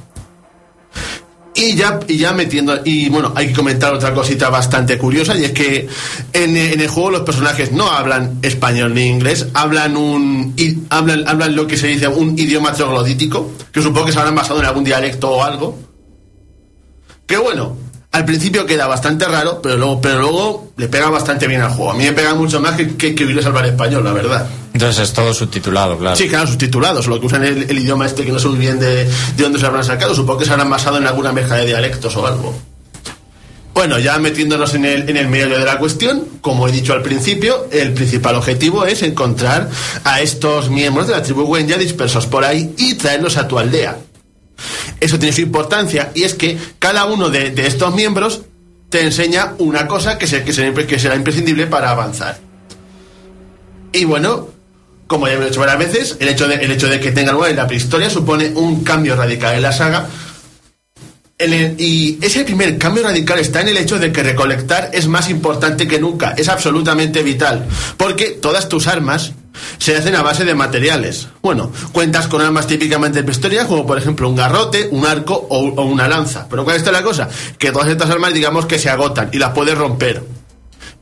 Y ya, y ya metiendo, y bueno, hay que comentar otra cosita bastante curiosa, y es que en, el juego los personajes no hablan español ni inglés, hablan un hablan, hablan lo que se dice un idioma troglodítico, que supongo que se habrán basado en algún dialecto o algo. Que bueno, Al principio queda bastante raro, pero luego, pero luego le pega bastante bien al juego. A mí me pega mucho más que, que, que Salvar Español, la verdad. Entonces es todo subtitulado, claro. Sí, claro, subtitulados, lo que usan el, el idioma este que no sé muy bien de, de dónde se habrán sacado. Supongo que se habrán basado en alguna mezcla de dialectos o algo. Bueno, ya metiéndonos en el, en el meollo de la cuestión, como he dicho al principio, el principal objetivo es encontrar a estos miembros de la tribu Wenya dispersos por ahí y traerlos a tu aldea. Eso tiene su importancia y es que cada uno de, de estos miembros te enseña una cosa que, que será, que será imprescindible para avanzar. Y bueno, como ya he dicho varias veces, el hecho de, el hecho de que tenga lugar en la prehistoria supone un cambio radical en la saga. Y ese primer cambio radical está en el hecho de que recolectar es más importante que nunca, es absolutamente vital, porque todas tus armas se hacen a base de materiales. Bueno, cuentas con armas típicamente prehistoria, como por ejemplo un garrote, un arco o, una lanza. Pero ¿cuál está la cosa? Que todas estas armas digamos que se agotan y las puedes romper.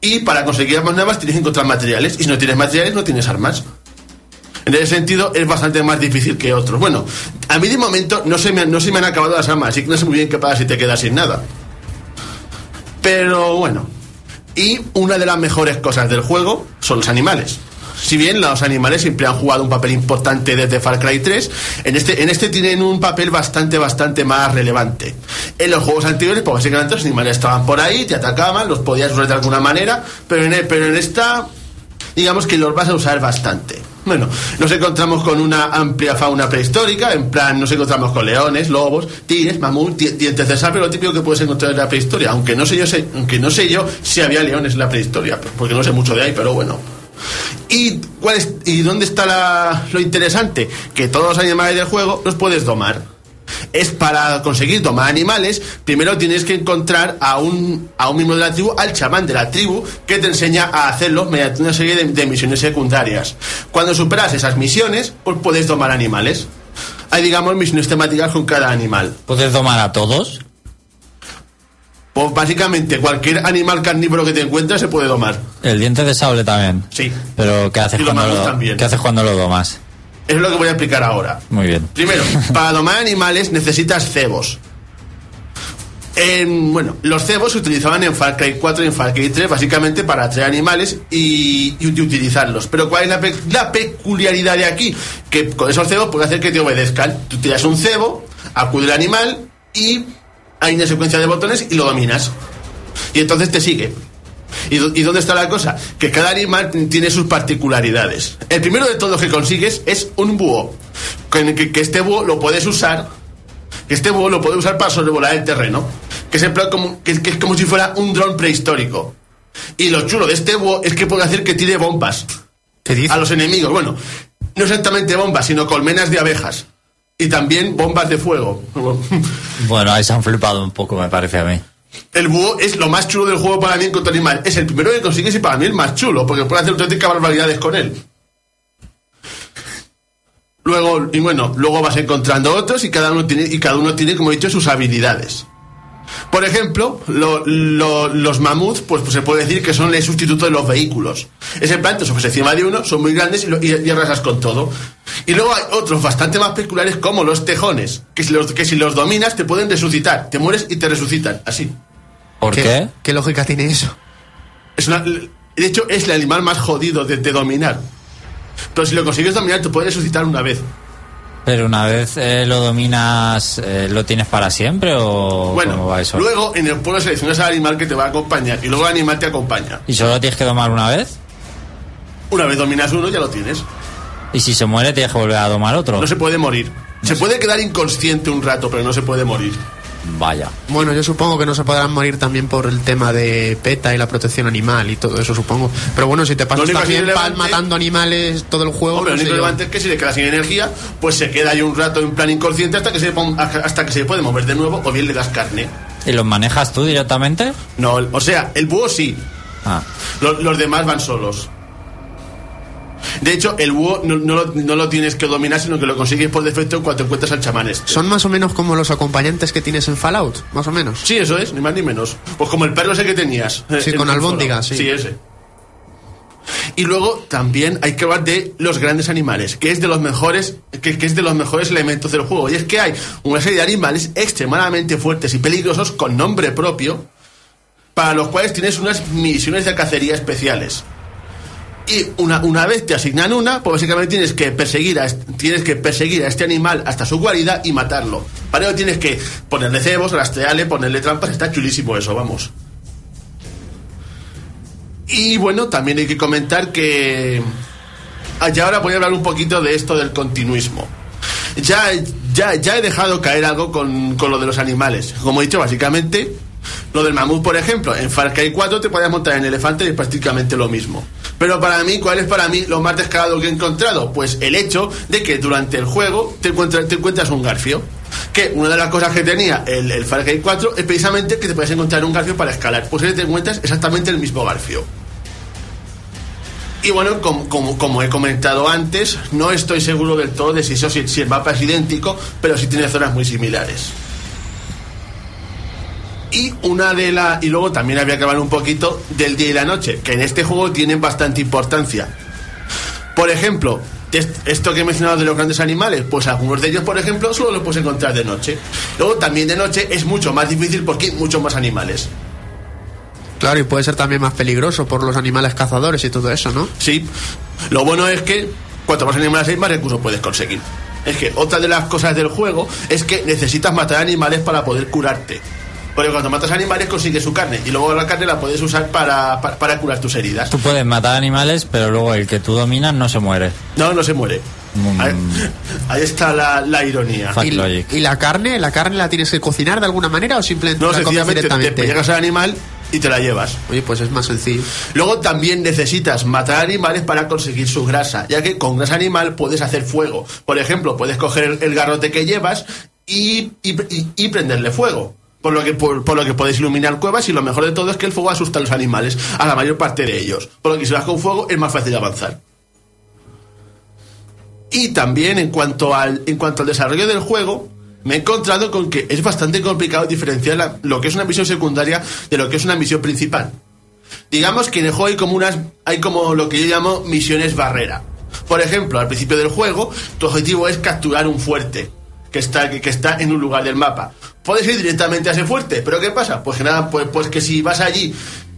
Y para conseguir armas tienes que encontrar materiales, y si no tienes materiales no tienes armas. En ese sentido es bastante más difícil que otros. Bueno, a mí de momento no se me, no se me han acabado las armas, así que no sé muy bien qué pasa si te quedas sin nada. Pero bueno, y una de las mejores cosas del juego son los animales. Si bien los animales siempre han jugado un papel importante desde Far Cry 3, en este, en este tienen un papel bastante, bastante más relevante. En los juegos anteriores, pues básicamente los animales estaban por ahí, te atacaban, los podías usar de alguna manera, pero en, pero en esta, digamos que los vas a usar bastante. Bueno, nos encontramos con una amplia fauna prehistórica, en plan, nos encontramos con leones, lobos, tigres, mamut, di- dientes de sable, lo típico que puedes encontrar en la prehistoria, aunque no sé yo, sé- aunque no sé yo si había leones en la prehistoria, porque no sé mucho de ahí, pero bueno. ¿Y, cuál es, ¿Y dónde está la- lo interesante? Que todos los animales del juego los puedes domar. Es para conseguir domar animales, primero tienes que encontrar a un, a un miembro de la tribu, al chamán de la tribu, que te enseña a hacerlo mediante una serie de, misiones secundarias. Cuando superas esas misiones, pues puedes domar animales. Hay, digamos, misiones temáticas con cada animal. ¿Puedes domar a todos? Pues básicamente cualquier animal carnívoro que te encuentres se puede domar. El diente de sable también. Sí. Pero ¿qué haces, cuando lo, también. ¿qué haces cuando lo domas? Es lo que voy a explicar ahora. Muy bien. Primero, <laughs> para domar animales necesitas cebos. En- bueno, los cebos se utilizaban en Far Cry 4 y en Far Cry 3 básicamente para atraer animales y, y ut- utilizarlos. Pero ¿cuál es la, pe- la peculiaridad de aquí? Que con esos cebos puede hacer que te obedezcan. Tú tiras un cebo, acude el animal y hay una secuencia de botones y lo dominas. Y entonces te sigue. ¿Y, dó- y dónde está la cosa? Que cada animal tiene sus particularidades. El primero de todos que consigues es un búho. Que, que este búho lo puedes usar. Que este búho lo puedes usar para sobrevolar el terreno. Que es, en plan como, que, que es como si fuera un dron prehistórico. Y lo chulo de este búho es que puede hacer que tire bombas ¿Qué dices? a los enemigos. Bueno, no exactamente bombas, sino colmenas de abejas. Y también bombas de fuego. <laughs> Bueno, ahí se han flipado un poco, me parece a mí. El búho es lo más chulo del juego para mí en cuanto a animal. Es el primero que consigues y para mí el más chulo, porque puedes hacer auténticas barbaridades con él. Luego, y bueno, luego vas encontrando otros y cada uno tiene, y cada uno tiene, como he dicho, sus habilidades. Por ejemplo, lo- lo- los mamuts, pues, pues se puede decir que son el sustituto de los vehículos. Es en plan, te encima de uno, son muy grandes y, lo- y- y arrasas con todo. Y luego hay otros bastante más peculiares como los tejones, que si los, que si los dominas te pueden resucitar. Te mueres y te resucitan, así. ¿Por qué? ¿Qué lógica tiene eso? Es una- de hecho, es el animal más jodido de, de dominar. Pero si lo consigues dominar, te puedes resucitar una vez. Pero una vez eh, lo dominas, eh, ¿lo tienes para siempre o Bueno, cómo va eso? luego en el pueblo seleccionas al animal que te va a acompañar y luego el animal te acompaña. ¿Y solo tienes que domar una vez? Una vez dominas uno, ya lo tienes. ¿Y si se muere tienes que volver a domar otro? No se puede morir. Se puede quedar inconsciente un rato, pero no se puede morir. Vaya. Bueno, yo supongo que no se podrán morir también por el tema de PETA y la protección animal y todo eso, supongo. Pero bueno, si te pasas también relevante- matando animales todo el juego, Hombre, no lo único relevante es que si le queda sin energía, pues se queda ahí un rato en plan inconsciente hasta que se, hasta que se puede mover de nuevo o bien le das carne. ¿Y los manejas tú directamente? No, o sea, el búho sí, Ah, Los, los demás van solos. De hecho, el búho no, no lo, no lo tienes que dominar, sino que lo consigues por defecto cuando encuentras al chamán este. Son más o menos como los acompañantes que tienes en Fallout, más o menos. Sí, eso es, ni más ni menos. Pues como el perro ese que tenías. eh, Sí, en- con en albóndiga, Fallout. sí. Sí, ese. Y luego también hay que hablar de los grandes animales, que es de los mejores, que, que es de los mejores elementos del juego. Y es que hay una serie de animales extremadamente fuertes y peligrosos con nombre propio, para los cuales tienes unas misiones de cacería especiales. Y una, una vez te asignan una, pues básicamente tienes que perseguir a, est- tienes que perseguir a este animal hasta su guarida y matarlo. Para ello tienes que ponerle cebos, rastrearle, ponerle trampas, está chulísimo eso, vamos. Y bueno, también hay que comentar que. Y ahora voy a hablar un poquito de esto del continuismo. Ya, ya, ya he dejado caer algo con, con lo de los animales. Como he dicho, básicamente, lo del mamut, por ejemplo, en Far Cry 4 te puedes montar en elefante y es prácticamente lo mismo. Pero para mí, ¿cuál es para mí lo más descarado que he encontrado? Pues el hecho de que durante el juego te encuentras, un garfio. Que una de las cosas que tenía el, el Far Cry 4 es precisamente que te puedes encontrar un garfio para escalar. Pues ahí te encuentras exactamente el mismo garfio. Y bueno, como he comentado antes, no estoy seguro del todo de si, eso, si, si el mapa es idéntico, pero sí tiene zonas muy similares. Y una de la y luego también había que hablar un poquito del día y la noche, que en este juego tienen bastante importancia. Por ejemplo, est- esto que he mencionado de los grandes animales, pues algunos de ellos, por ejemplo, solo los puedes encontrar de noche. Luego también de noche es mucho más difícil porque hay muchos más animales. Claro, y puede ser también más peligroso por los animales cazadores y todo eso, ¿no? Sí. Lo bueno es que cuanto más animales hay, más recursos puedes conseguir. Es que otra de las cosas del juego es que necesitas matar animales para poder curarte. Porque cuando matas animales consigues su carne y luego la carne la puedes usar para, para, para curar tus heridas. Tú puedes matar animales, pero luego el que tú dominas no se muere. No, no se muere. Mm. Ahí, ahí está la, la ironía. ¿Y, logic. y la carne? ¿La carne la tienes que cocinar de alguna manera o simplemente No, la comes sencillamente te, directamente? te llegas al animal y te la llevas. Oye, pues es más sencillo. Luego también necesitas matar animales para conseguir su grasa, ya que con grasa animal puedes hacer fuego. Por ejemplo, puedes coger el, el garrote que llevas y, y- y- y prenderle fuego. Por lo, que, por, por lo que puedes iluminar cuevas y lo mejor de todo es que el fuego asusta a los animales, a la mayor parte de ellos. Por lo que si vas con fuego es más fácil avanzar. Y también en cuanto al, en cuanto al desarrollo del juego, me he encontrado con que es bastante complicado diferenciar lo que es una misión secundaria de lo que es una misión principal. Digamos que en el juego hay como unas, hay como lo que yo llamo misiones barrera. Por ejemplo, al principio del juego, tu objetivo es capturar un fuerte que está, que, que está en un lugar del mapa. Puedes ir directamente a ese fuerte, pero ¿qué pasa? Pues que nada, pues, pues que si vas allí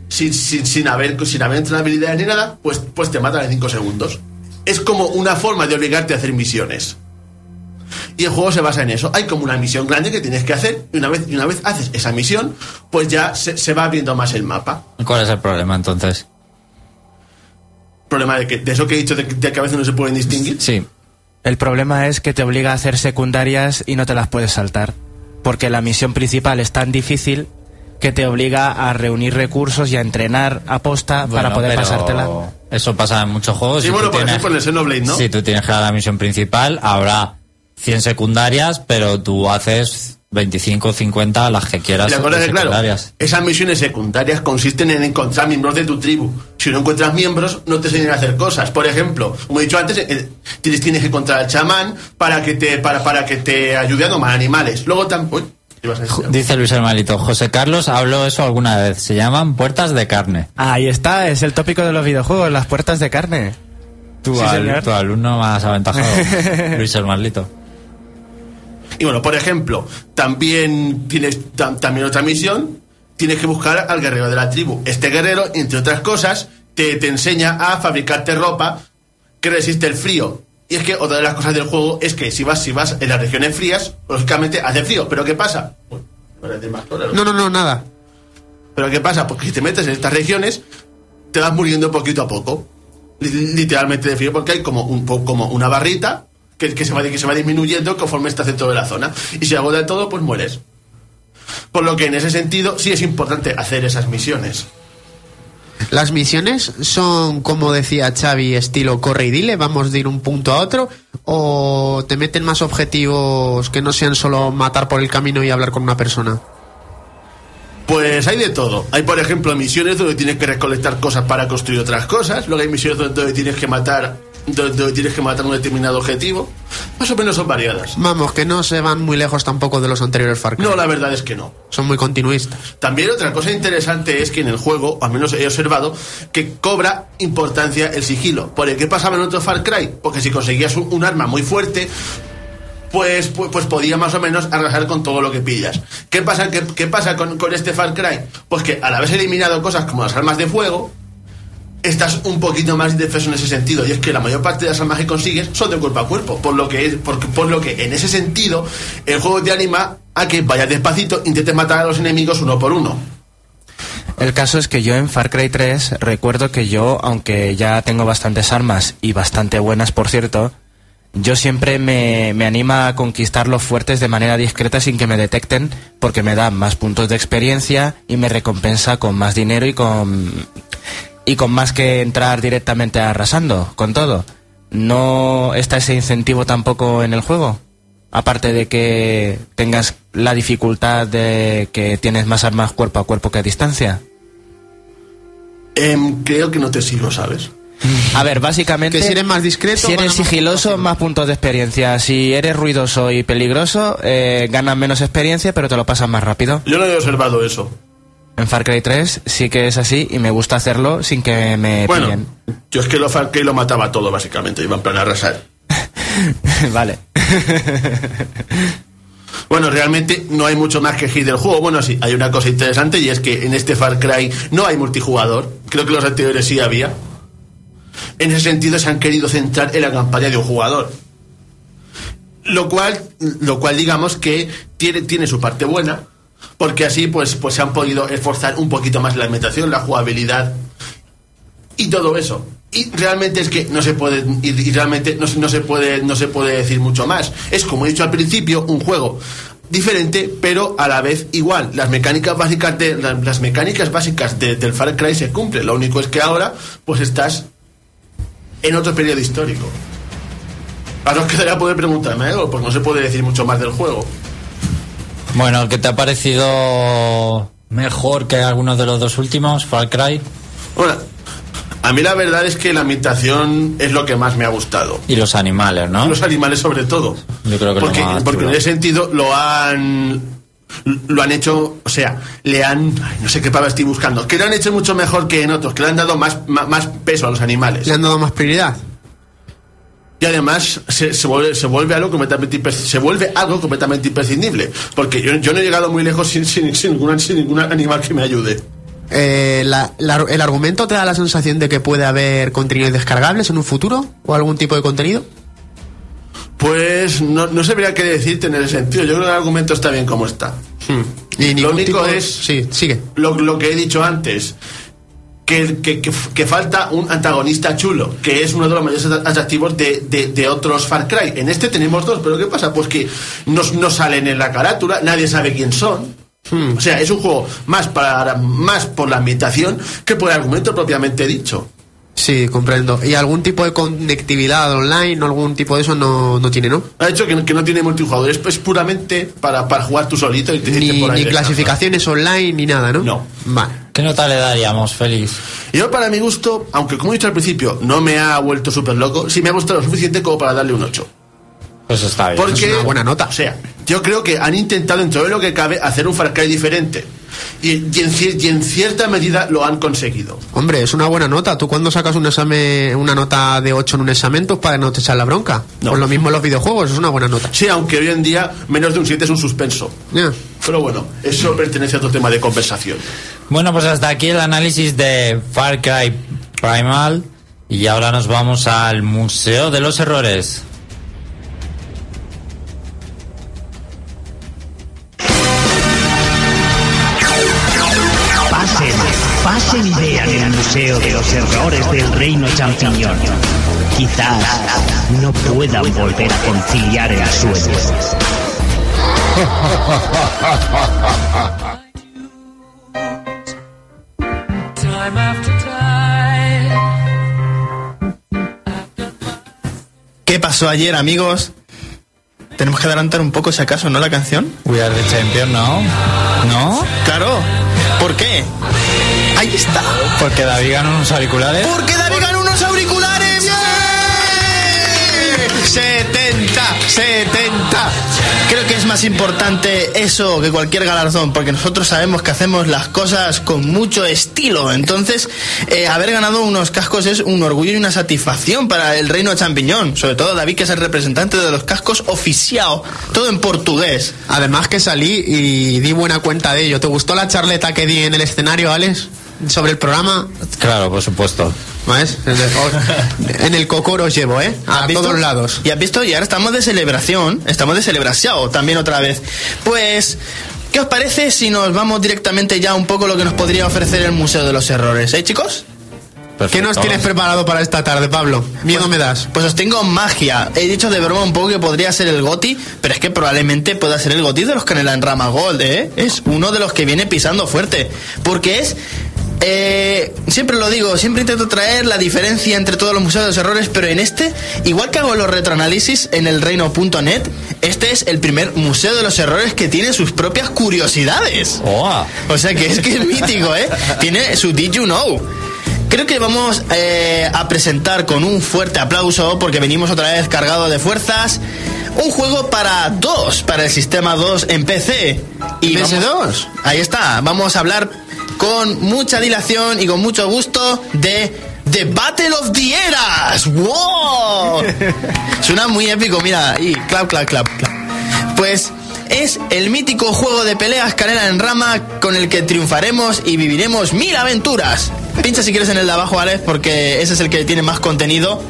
sin, sin, sin haber, sin haber entrenado habilidades ni nada, pues, pues te matan en 5 segundos. Es como una forma de obligarte a hacer misiones. Y el juego se basa en eso. Hay como una misión grande que tienes que hacer y una vez, y una vez haces esa misión, pues ya se, se va abriendo más el mapa. ¿Cuál es el problema entonces? Problema de, que, de eso que he dicho, de, de que a veces no se pueden distinguir. Sí. El problema es que te obliga a hacer secundarias y no te las puedes saltar. Porque la misión principal es tan difícil que te obliga a reunir recursos y a entrenar a posta para poder pero pasártela. Eso pasa en muchos juegos. Sí, Si bueno, tú por tienes- ejemplo, en el Xenoblade, ¿no? Si tú tienes que dar la misión principal, habrá 100 secundarias, pero tú haces 25 o 50 las que quieras Y la cosa es que, claro, esas misiones secundarias consisten en encontrar miembros de tu tribu. Si no encuentras miembros, no te enseñan a hacer cosas. Por ejemplo, como he dicho antes, eh, tienes, tienes que encontrar al chamán para que te, para, para que te ayude a domar animales. Luego también... Dice Luis Hermanito, José Carlos habló eso alguna vez. Se llaman puertas de carne. Ahí está, es el tópico de los videojuegos, las puertas de carne. Tu, Sí, al- señor. tu alumno más aventajado, <laughs> Luis Hermanito. Y bueno, por ejemplo, también tienes tam- también otra misión, tienes que buscar al guerrero de la tribu. Este guerrero, entre otras cosas, te, te enseña a fabricarte ropa que resiste el frío. Y es que otra de las cosas del juego es que si vas, si vas en las regiones frías, lógicamente hace frío. ¿Pero qué pasa? Uy, parece más claro. No, no, no, nada. ¿Pero qué pasa? Porque si te metes en estas regiones, te vas muriendo poquito a poco. Li- Literalmente de frío, porque hay como, un, como una barrita que, que, se va, que se va disminuyendo conforme estás dentro de la zona. Y si agota todo, pues mueres. Por lo que en ese sentido sí es importante hacer esas misiones. Las misiones son, como decía Xavi, estilo corre y dile, vamos de ir un punto a otro, o te meten más objetivos que no sean solo matar por el camino y hablar con una persona. Pues hay de todo. Hay, por ejemplo, misiones donde tienes que recolectar cosas para construir otras cosas. Luego hay misiones donde, donde tienes que matar donde tienes que matar un determinado objetivo, más o menos son variadas. Vamos, que no se van muy lejos tampoco de los anteriores Far Cry. No, la verdad es que no. Son muy continuistas. También otra cosa interesante es que en el juego, al menos he observado, que cobra importancia el sigilo. Porque ¿qué pasaba en otro Far Cry? Porque si conseguías un, un arma muy fuerte, pues, pues, pues podía más o menos arrasar con todo lo que pillas. ¿Qué pasa, qué, qué pasa con, con este Far Cry? Pues que al haber eliminado cosas como las armas de fuego, estás un poquito más indefenso en ese sentido. Y es que la mayor parte de las armas que consigues son de cuerpo a cuerpo. Por lo que, es, por, por lo que en ese sentido, el juego te anima a que vayas despacito, intentes matar a los enemigos uno por uno. El caso es que yo en Far Cry 3 recuerdo que yo, aunque ya tengo bastantes armas y bastante buenas por cierto, yo siempre me, me anima a conquistar los fuertes de manera discreta sin que me detecten porque me dan más puntos de experiencia y me recompensa con más dinero y con y con más que entrar directamente arrasando con todo. ¿No está ese incentivo tampoco en el juego? Aparte de que tengas la dificultad de que tienes más armas cuerpo a cuerpo que a distancia. Em, creo que no te sigo, ¿sabes? A ver, básicamente... Que si eres más discreto, Si eres más sigiloso, más puntos de experiencia. Si eres ruidoso y peligroso, eh, ganas menos experiencia, pero te lo pasas más rápido. Yo no he observado eso. En Far Cry 3 sí que es así y me gusta hacerlo sin que me Bueno, pillen. yo es que lo Far Cry lo mataba todo, básicamente. Iba en plan a arrasar. <laughs> vale. <laughs> Bueno, realmente no hay mucho más que hit del juego. Bueno, sí, hay una cosa interesante y es que en este Far Cry no hay multijugador. Creo que los anteriores sí había. En ese sentido se han querido centrar en la campaña de un jugador. Lo cual, lo cual digamos que tiene, tiene su parte buena, porque así pues, pues se han podido esforzar un poquito más la ambientación, la jugabilidad y todo eso. Y realmente es que no se puede y, realmente no, no se puede no se puede decir mucho más. Es como he dicho al principio un juego diferente, pero a la vez igual. Las mecánicas básicas de la- las mecánicas básicas de- del Far Cry se cumplen. Lo único es que ahora pues estás en otro periodo histórico. Ahora os quedaría poder preguntarme algo, pues no se puede decir mucho más del juego. Bueno, ¿qué te ha parecido mejor que algunos de los dos últimos, Far Cry? Bueno, a mí la verdad es que la ambientación es lo que más me ha gustado. Y los animales, ¿no? Los animales sobre todo. Yo creo que porque, lo más porque en ese sentido lo han lo han hecho, o sea, le han ay, no sé qué palabra estoy buscando, que lo han hecho mucho mejor que en otros, que le han dado más, ma- más, peso a los animales. Le han dado más prioridad. Y además se, se vuelve, se vuelve algo completamente se vuelve algo completamente imprescindible, porque yo, yo no he llegado muy lejos sin, sin, sin, ninguna- sin ningún animal que me ayude. Eh, la- la- ¿El argumento te da la sensación de que puede haber contenidos descargables en un futuro? ¿O algún tipo de contenido? Pues no, no sabría qué decirte en ese sentido. Yo creo que el argumento está bien como está. Y Lo único tipo- es Sí, sigue. lo, lo que he dicho antes. Que, que, falta un antagonista chulo, que es uno de los mayores atractivos de, de, de otros Far Cry. En este tenemos dos, pero ¿qué pasa? Pues que no, no salen en la carátula, nadie sabe quién son. O sea, es un juego más, para, más por la ambientación que por el argumento propiamente dicho. Sí, comprendo. ¿Y algún tipo de conectividad online o algún tipo de eso no, no tiene, no? Ha dicho que, que no tiene multijugador, es, es puramente para, para jugar tú solito y te Ni, por ahí ni de clasificaciones online ni nada, ¿no? No. Vale. ¿Qué nota le daríamos, Félix? Yo, para mi gusto, aunque como he dicho al principio, no me ha vuelto súper loco, sí me ha gustado lo suficiente como para darle un 8. Pues está bien. Porque, es una buena nota. O sea, yo creo que han intentado, dentro de lo que cabe, hacer un Far Cry diferente. Y, y en, y en cierta medida lo han conseguido. Hombre, es una buena nota. Tú cuando sacas un examen, una nota de 8 en un examen, tus padres no te echan la bronca. No. Pues lo mismo en los videojuegos, es una buena nota. Sí, aunque hoy en día menos de un 7 es un suspenso. Ya. Pero bueno, eso pertenece a otro tema de conversación. Bueno, pues hasta aquí el análisis de Far Cry Primal. Y ahora nos vamos al Museo de los Errores. Museo de los Errores del Reino Champiñón. Quizás no puedan volver a conciliar el sueño. ¿Qué pasó ayer, amigos? Tenemos que adelantar un poco, si acaso, ¿no? La canción. We are the champion, ¿no? ¿No? Claro. ¿Por qué? Ahí está. Porque David ganó unos auriculares. Porque David ganó unos auriculares. ¡Bien! 70, 70. Creo que es más importante eso que cualquier galardón, porque nosotros sabemos que hacemos las cosas con mucho estilo. Entonces, eh, haber ganado unos cascos es un orgullo y una satisfacción para el reino de champiñón. Sobre todo David, que es el representante de los cascos oficial, todo en portugués. Además que salí y di buena cuenta de ello. ¿Te gustó la charleta que di en el escenario, Alex? Sobre el programa. Claro, por supuesto. ¿Ves? <laughs> En el cocoro os llevo, ¿eh? A todos lados. Y has visto, y ahora estamos de celebración, estamos de celebración también otra vez. Pues, ¿qué os parece si nos vamos directamente ya un poco lo que nos podría ofrecer el Museo de los Errores, eh, chicos? ¿Qué nos Perfecto. tienes preparado para esta tarde, Pablo? Miedo me das. Pues os tengo magia. He dicho de broma un poco que podría ser el Goti, pero es que probablemente pueda ser el Goti de los Canela en Rama Gold, ¿eh? Es uno de los que viene pisando fuerte. Porque es. eh, siempre lo digo, siempre intento traer la diferencia entre todos los museos de los errores, pero en este, igual que hago los retroanálisis en el reino.net, este es el primer museo de los errores que tiene sus propias curiosidades. ¡Oh! O sea que es que es mítico, ¿eh? Tiene su Did You Know. Creo que vamos eh, a presentar con un fuerte aplauso, porque venimos otra vez cargado de fuerzas, un juego para dos, para el sistema 2 en PC. Y PS2. vamos- Ahí está, vamos a hablar con mucha dilación y con mucho gusto de The Battle of the Eras. ¡Wow! <laughs> Suena muy épico, mira, y clap, clap, clap, clap. Pues es el mítico juego de peleas canela en rama con el que triunfaremos y viviremos mil aventuras. Pincha si quieres en el de abajo, Alex, porque ese es el que tiene más contenido.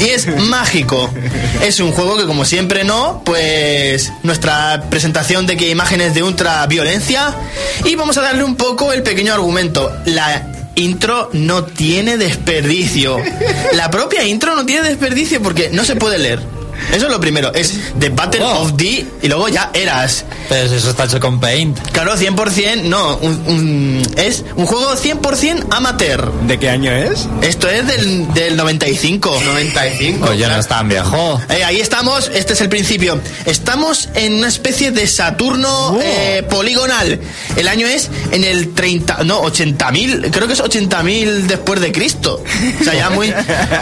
Y es <laughs> mágico. Es un juego que, como siempre, no, pues nuestra presentación de que imágenes de ultra violencia. Y vamos a darle un poco el pequeño argumento. La intro no tiene desperdicio. La propia intro no tiene desperdicio porque no se puede leer. Eso es lo primero. Es The Battle of the y luego ya eras. Pero si eso está hecho con Paint. Claro, 100%, no. un- un- es un juego 100% amateur. ¿De qué año es? Esto es del, del 95. 95. Oye, no es tan viejo. Eh, ahí estamos, este es el principio. Estamos en una especie de Saturno eh, poligonal. El año es en el 30, no, 80.000, creo que es 80.000 después de Cristo. O sea, ya muy,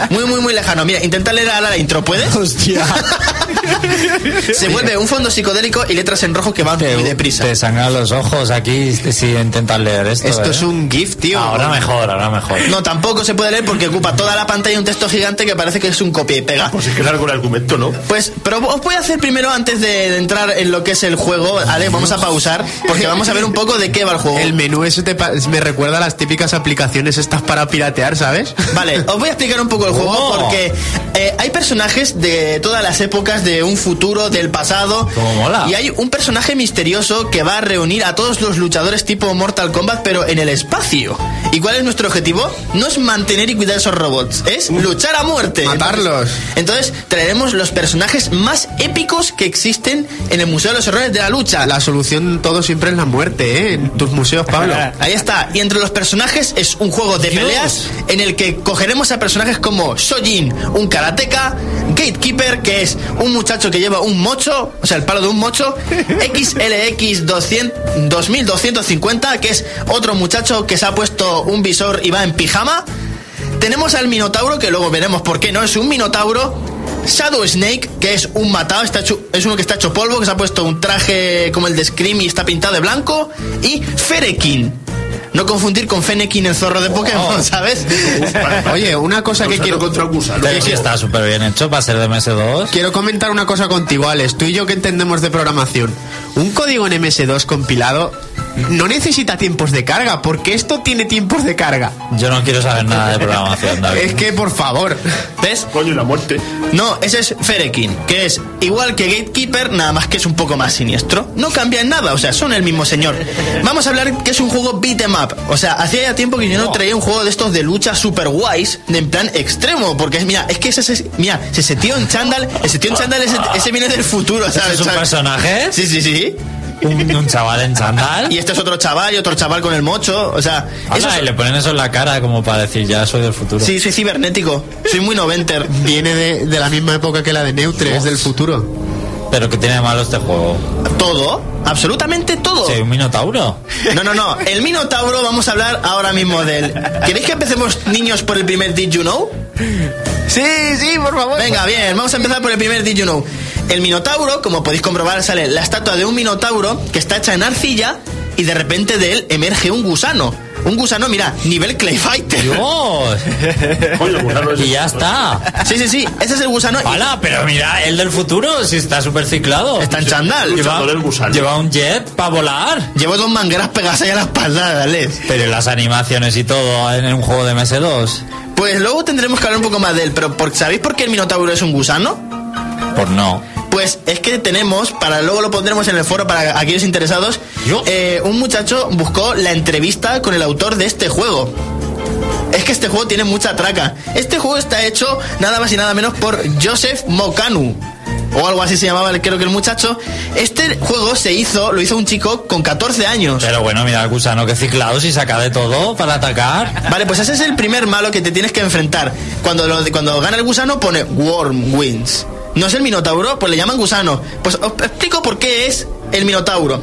muy, muy, muy lejano. Mira, intenta leer ahora la intro, ¿puedes? Hostia. <laughs> Se vuelve un fondo psicodélico y letras en rojo que van muy deprisa. Te sangran los ojos aquí si intentas leer esto. Esto ¿eh? es un GIF, tío. Ahora mejor, ahora mejor. No, tampoco se puede leer porque ocupa toda la pantalla un texto gigante que parece que es un copia y pega. Pues es que es largo el argumento, ¿no? Pues, pero os voy a hacer primero, antes de, de entrar en lo que es el juego, Ale, vamos a pausar, porque vamos a ver un poco de qué va el juego. El menú ese te me recuerda a las típicas aplicaciones estas para piratear, ¿sabes? Vale, os voy a explicar un poco el juego Oh. porque eh, hay personajes de todas las épocas, de un futuro, del pasado. Cómo mola. Y hay un personaje misterioso que va a reunir a todos los luchadores tipo Mortal Kombat, pero en el espacio. ¿Y cuál es nuestro objetivo? No es mantener y cuidar esos robots, es luchar a muerte. Matarlos. Entonces, traeremos los personajes más épicos que existen en el Museo de los Errores de la Lucha. La solución todo siempre es la muerte, ¿eh? En tus museos, Pablo. <laughs> Ahí está. Y entre los personajes es un juego de peleas en el que cogeremos a personajes como Shojin, un karateka, Gatekeeper, que es un muchacho que lleva un mocho, o sea, el palo de un mocho, XLX 200 2250, que es otro muchacho que se ha puesto un visor y va en pijama. Tenemos al Minotauro, que luego veremos por qué no es un Minotauro. Shadow Snake, que es un matado, está hecho- es uno que está hecho polvo, que se ha puesto un traje como el de Scream y está pintado de blanco. Y Ferekin. No confundir con Fennekin, el zorro de Pokémon, ¿sabes? <laughs> Oye, una cosa que quiero... contra gusano. Sí está súper bien hecho para ser de MS2. Quiero comentar una cosa contigo, Alex. Tú y yo que entendemos de programación. Un código en MS2 compilado no necesita tiempos de carga, porque esto tiene tiempos de carga. Yo no quiero saber nada de programación, David. Es que, por favor. ¿Ves? Coño, la muerte. No, ese es Ferekin, que es igual que Gatekeeper, nada más que es un poco más siniestro. No cambia en nada, o sea, son el mismo señor. Vamos a hablar que es un juego beat 'em up. O sea, hacía ya tiempo que yo no traía un juego de estos de lucha super guays, de en plan extremo, porque es, mira, es que ese, ese- mira, ese tío en chándal, ese tío en chándal, ese, ese viene del futuro, ¿Ese ¿sabes? es un personaje? Sí, sí, sí. Un, un chaval en chandal. Y este es otro chaval y otro chaval con el mocho, o sea, Hala, eso es- y le ponen eso en la cara como para decir, ya soy del futuro. Sí, soy cibernético, soy muy noventer. Viene de, de la misma época que la de Neutre, es del futuro. Pero que tiene de malo este juego. Todo, absolutamente todo. Sí, un minotauro. No, no, no. El Minotauro vamos a hablar ahora mismo de él. ¿Queréis que empecemos, niños, por el primer Did You Know? Sí, sí, por favor. Venga, bien, vamos a empezar por el primer Did You Know. El Minotauro, como podéis comprobar, sale la estatua de un Minotauro que está hecha en arcilla y de repente de él emerge un gusano. Un gusano, mira, nivel Clay Fighter. Dios. <laughs> Y ya está. Sí, sí, sí, ese es el gusano. y Hola, pero mira, el del futuro, si está súper ciclado. Está en chandal. Lleva- Lleva, Luchador del gusano. Lleva un jet para volar. llevo dos mangueras pegadas ahí a la espalda, dale. Pero las animaciones y todo en un juego de MS2. Pues luego tendremos que hablar un poco más de él, pero por- ¿sabéis por qué el Minotauro es un gusano? Pues no. Pues es que tenemos, para luego lo pondremos en el foro para aquellos interesados, Yo. eh, un muchacho buscó la entrevista con el autor de este juego. Es que este juego tiene mucha traca. Este juego está hecho nada más y nada menos por Joseph Mokanu. O algo así se llamaba, creo que el muchacho. Este juego se hizo, lo hizo un chico con 14 años. Pero bueno, mira el gusano que ciclado si saca de todo para atacar. Vale, pues ese es el primer malo que te tienes que enfrentar. Cuando, lo, cuando gana el gusano pone Worm Wins. No es el Minotauro, pues le llaman gusano. Pues os explico por qué es el Minotauro.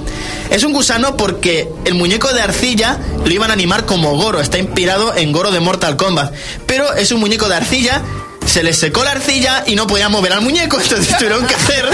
Es un gusano porque el muñeco de arcilla lo iban a animar como Goro. Está inspirado en Goro de Mortal Kombat. Pero es un muñeco de arcilla. Se les secó la arcilla y no podían mover al muñeco. <laughs> Entonces tuvieron que hacer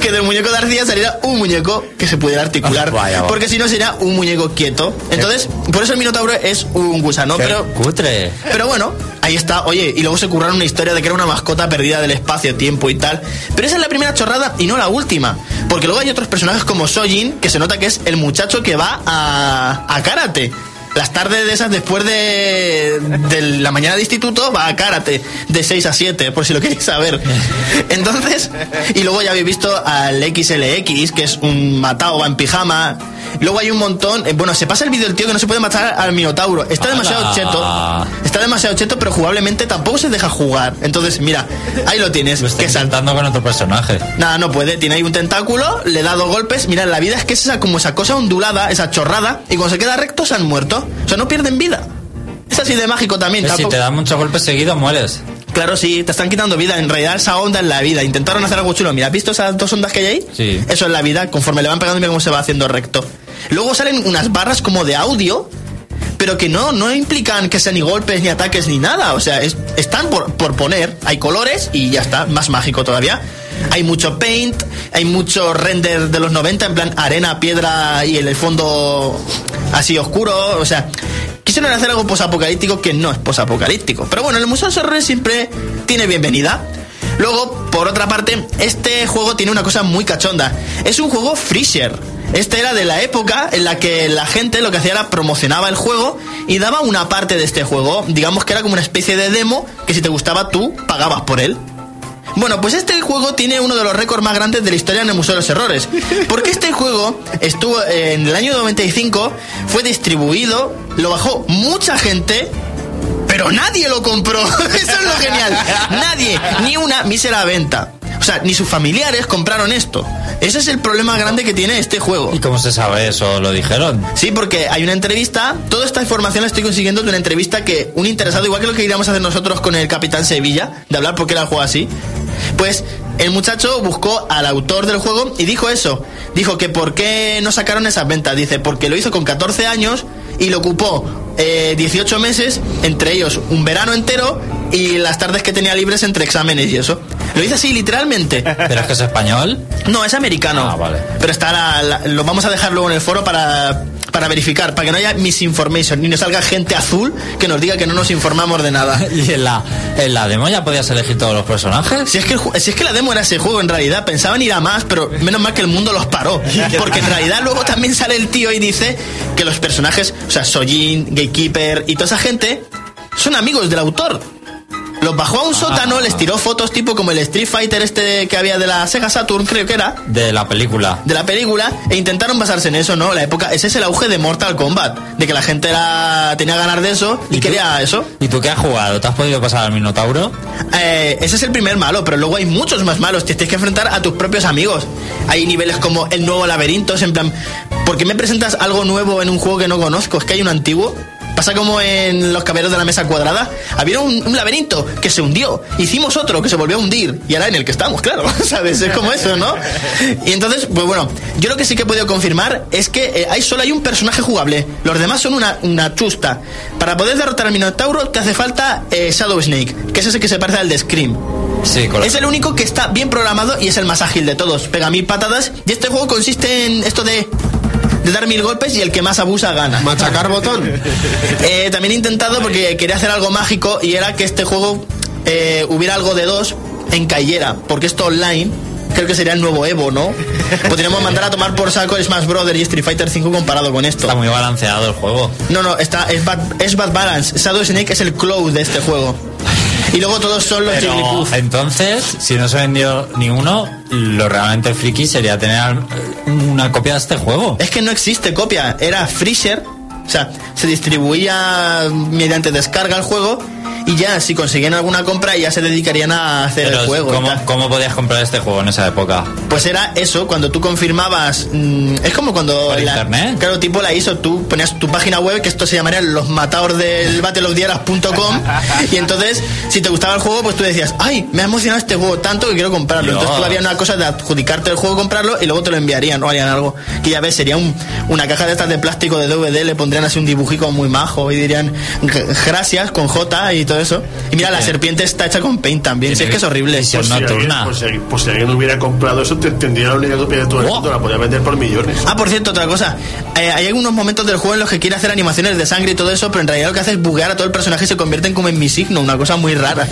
que del muñeco de arcilla saliera un muñeco que se pudiera articular. Ah, vaya, porque si no sería un muñeco quieto. Entonces, por eso el Minotauro es un gusano. Qué Pero cutre. pero bueno, ahí está. Oye, y luego se curraron una historia de que era una mascota perdida del espacio, tiempo y tal. Pero esa es la primera chorrada y no la última. Porque luego hay otros personajes como Sojin, que se nota que es el muchacho que va a, a karate. Las tardes de esas, después de, de la mañana de instituto, va a karate de 6 a 7, por si lo queréis saber. <laughs> Entonces, y luego ya habéis visto al XLX, que es un matado, va en pijama. Luego hay un montón. eh, bueno, se pasa el vídeo del tío que no se puede matar al Minotauro. Está demasiado cheto. Está demasiado cheto, pero jugablemente tampoco se deja jugar. Entonces, mira, ahí lo tienes. Lo está que salta. saltando con otro personaje. Nada, no puede. Tiene ahí un tentáculo, le da dos golpes. Mira, la vida es que es esa, como esa cosa ondulada, esa chorrada, y cuando se queda recto se han muerto. O sea, no pierden vida. Es así de mágico también. Si tampoco- te dan muchos golpes seguidos, mueres. Claro, sí, te están quitando vida. En realidad, esa onda es la vida. Intentaron hacer algo chulo. Mira, ¿has visto esas dos ondas que hay ahí? Sí. Eso es la vida. Conforme le van pegando, mira cómo se va haciendo recto. Luego salen unas barras como de audio, pero que no, no implican que sean ni golpes, ni ataques, ni nada. O sea, es- están por, por poner. Hay colores y ya está. Más mágico todavía. Hay mucho paint, hay mucho render de los 90, en plan arena, piedra y el fondo así oscuro. O sea, quisieron hacer algo posapocalíptico que no es posapocalíptico. Pero bueno, el Museo de siempre tiene bienvenida. Luego, por otra parte, este juego tiene una cosa muy cachonda. Es un juego freezer. Este era de la época en la que la gente lo que hacía era promocionaba el juego y daba una parte de este juego. Digamos que era como una especie de demo que si te gustaba tú pagabas por él. Bueno, pues este juego tiene uno de los récords más grandes de la historia en el Museo de los Errores. Porque este juego estuvo eh, en el año 95, fue distribuido, lo bajó mucha gente, pero nadie lo compró. <laughs> Eso es lo genial. Nadie, ni una mísera venta. O sea, ni sus familiares compraron esto. Ese es el problema grande que tiene este juego. ¿Y cómo se sabe eso? ¿Lo dijeron? Sí, porque hay una entrevista, toda esta información la estoy consiguiendo de una entrevista que un interesado, igual que lo que iríamos a hacer nosotros con el Capitán Sevilla, de hablar por qué era el juego así, pues el muchacho buscó al autor del juego y dijo eso. Dijo que por qué no sacaron esas ventas. Dice, porque lo hizo con 14 años y lo ocupó eh, 18 meses, entre ellos un verano entero y las tardes que tenía libres entre exámenes y eso. Lo hizo así, literalmente. <laughs> ¿Pero es que es español? No, es americano. Ah, vale. Pero está la- la- lo vamos a dejar luego en el foro para, para verificar, para que no haya misinformation, ni nos salga gente azul que nos diga que no nos informamos de nada. <laughs> ¿Y en la, en la demo ya podías elegir todos los personajes? Si es, que el si es que la demo era ese juego en realidad, pensaban ir a más, pero menos mal que el mundo los paró. <laughs> Porque en realidad luego también sale el tío y dice que los personajes, o sea, Sojin, Gatekeeper y toda esa gente, son amigos del autor. Los bajó a un sótano, les tiró fotos tipo como el Street Fighter este que había de la Sega Saturn, creo que era. De la película. de la película e intentaron basarse en eso, ¿no? La época, ese es el auge de Mortal Kombat, de que la gente era, tenía ganas de eso y, quería eso. ¿Y tú qué has jugado? ¿Te has podido pasar al Minotauro? Eh, ese es el primer malo, pero luego hay muchos más malos. Te tienes que enfrentar a tus propios amigos. Hay niveles como el nuevo laberinto, es en plan, ¿por qué me presentas algo nuevo en un juego que no conozco? Es que hay un antiguo. Pasa como en los caballeros de la mesa cuadrada. Había un, un laberinto que se hundió. Hicimos otro que se volvió a hundir. Y ahora en el que estamos, claro. <laughs> ¿Sabes? Es como eso, ¿no? Y entonces, pues bueno, yo lo que sí que he podido confirmar es que eh, hay solo hay un personaje jugable. Los demás son una, una chusta. Para poder derrotar al Minotauro te hace falta eh, Shadow Snake, que es ese que se parece al de Scream. Sí, Es el único que está bien programado y es el más ágil de todos. Pega mil patadas y este juego consiste en esto de, de dar mil golpes y el que más abusa gana. Machacar botón. <laughs> Eh, también he intentado porque quería hacer algo mágico y era que este juego eh, hubiera algo de dos en Cayera, porque esto online creo que sería el nuevo Evo, ¿no? Podríamos mandar a tomar por saco Smash Brothers y Street Fighter 5 comparado con esto. Está muy balanceado el juego. No, no, está, es, bad, es bad balance. Shadow Snake es el cloud de este juego. Y luego todos son los Pero Jigglypuff. entonces, si no se vendió ni uno, lo realmente friki sería tener una copia de este juego. Es que no existe copia, era Freezer. O sea, se distribuía mediante descarga el juego y ya si conseguían alguna compra ya se dedicarían a hacer Pero el juego. ¿cómo, cómo podías comprar este juego en esa época? Pues era eso, cuando tú confirmabas. mm, es como cuando. ¿Por la- internet? Claro, tipo la ISO, tú ponías tu página web, que esto se llamaría los matadores del battleofdieras.com. <laughs> y entonces, si te gustaba el juego, pues tú decías, ay, me ha emocionado este juego tanto que quiero comprarlo. Dios. Entonces tú había una cosa de adjudicarte el juego, comprarlo y luego te lo enviarían o harían algo. Que ya ves, sería un- una caja de estas de plástico de DVD, le pondrían así un dibujico muy majo y dirían "G- gracias con J y todo eso. Y mira, la serpiente está hecha con paint también. Si es que es horrible. Pues si, alguien, nocturna. pues, si, pues si alguien hubiera comprado eso, te- tendría la única copia de todo el mundo, la podía vender por millones. Ah, por cierto, otra cosa. Eh, hay algunos momentos del juego en los que quiere hacer animaciones de sangre y todo eso, pero en realidad lo que hace es buguear a todo el personaje y se convierten como en mi signo, una cosa muy rara.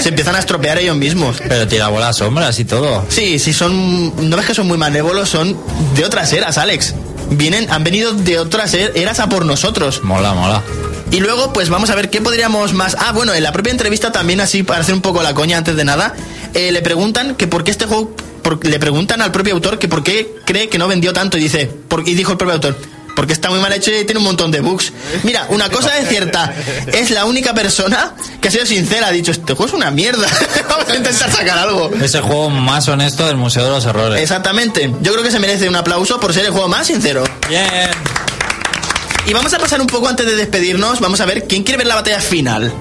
Se empiezan a estropear ellos mismos. Pero tira bolas sombras y todo. Sí, sí, son. No ves que son muy malévolos, son de otras eras, Alex. Vienen, han venido de otras er- eras a por nosotros. Mola, mola. Y luego, pues vamos a ver qué podríamos más. Ah, bueno, en la propia entrevista también, así para hacer un poco la coña antes de nada, eh, le preguntan que por qué este juego. por- le preguntan al propio autor que por qué cree que no vendió tanto. Y dice, por- y dijo el propio autor. Porque está muy mal hecho y tiene un montón de bugs. Mira, una cosa es cierta. Es la única persona que ha sido sincera. Ha dicho, este juego es una mierda. <laughs> Vamos a intentar sacar algo. Es el juego más honesto del Museo de los Errores. Exactamente. Yo creo que se merece un aplauso por ser el juego más sincero. Bien. Y vamos a pasar un poco antes de despedirnos. Vamos a ver quién quiere ver la batalla final.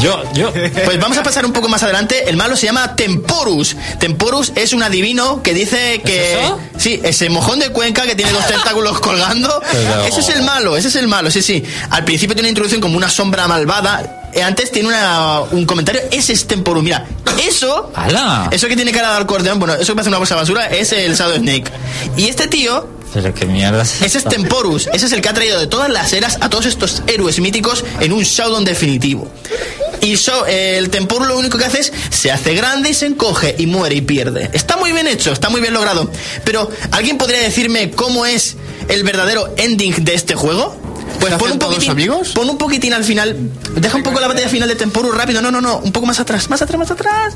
Yo, yo. Pues vamos a pasar un poco más adelante. El malo se llama Temporus. Temporus es un adivino que dice que. ¿Es eso? Sí, ese mojón de Cuenca que tiene dos <laughs> tentáculos colgando. Pero- Ese es el malo, ese es el malo, sí, sí. Al principio tiene una introducción como una sombra malvada. Eh, Antes tiene una- un comentario. Ese es Temporus. Mira, eso. ¡Hala! Eso que tiene cara de acordeón, bueno, eso que parece una bolsa de basura es el Shadow Snake. Y este tío Pero qué mierda es ese es? Temporus, ese es el que ha traído de todas las eras a todos estos héroes míticos en un showdown definitivo. Y so- el Temporus lo único que hace es se hace grande y se encoge y muere y pierde. Está muy bien hecho, está muy bien logrado. Pero, ¿alguien podría decirme cómo es el verdadero ending de este juego? Pues ¿Se pon un poquitín, amigos? pon un poquitín al final. Deja un poco la batalla final de Temporus rápido. No, no, no, un poco más atrás, más atrás, más atrás.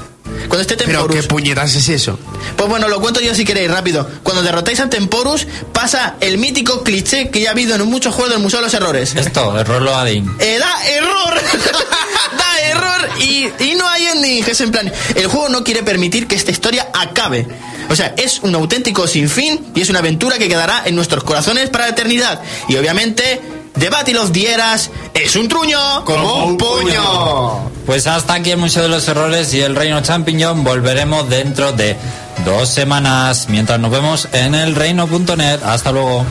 Cuando esté Pero Temporus. qué puñetas es eso. Pues bueno, lo cuento yo si queréis rápido. Cuando derrotáis a Temporus, pasa el mítico cliché que ya ha habido en muchos juegos del Museo de los Errores. Esto, error loading. Eh, da error, <laughs> da error y, y no hay ending. Es en plan, el juego no quiere permitir que esta historia acabe. O sea, es un auténtico sinfín y es una aventura que quedará en nuestros corazones para la eternidad. Y obviamente, The Battle of the Eras es un truño. Como un puño. Pues hasta aquí el Museo de los Errores y el Reino Champiñón. Volveremos dentro de dos semanas. Mientras nos vemos en el reino.net. Hasta luego.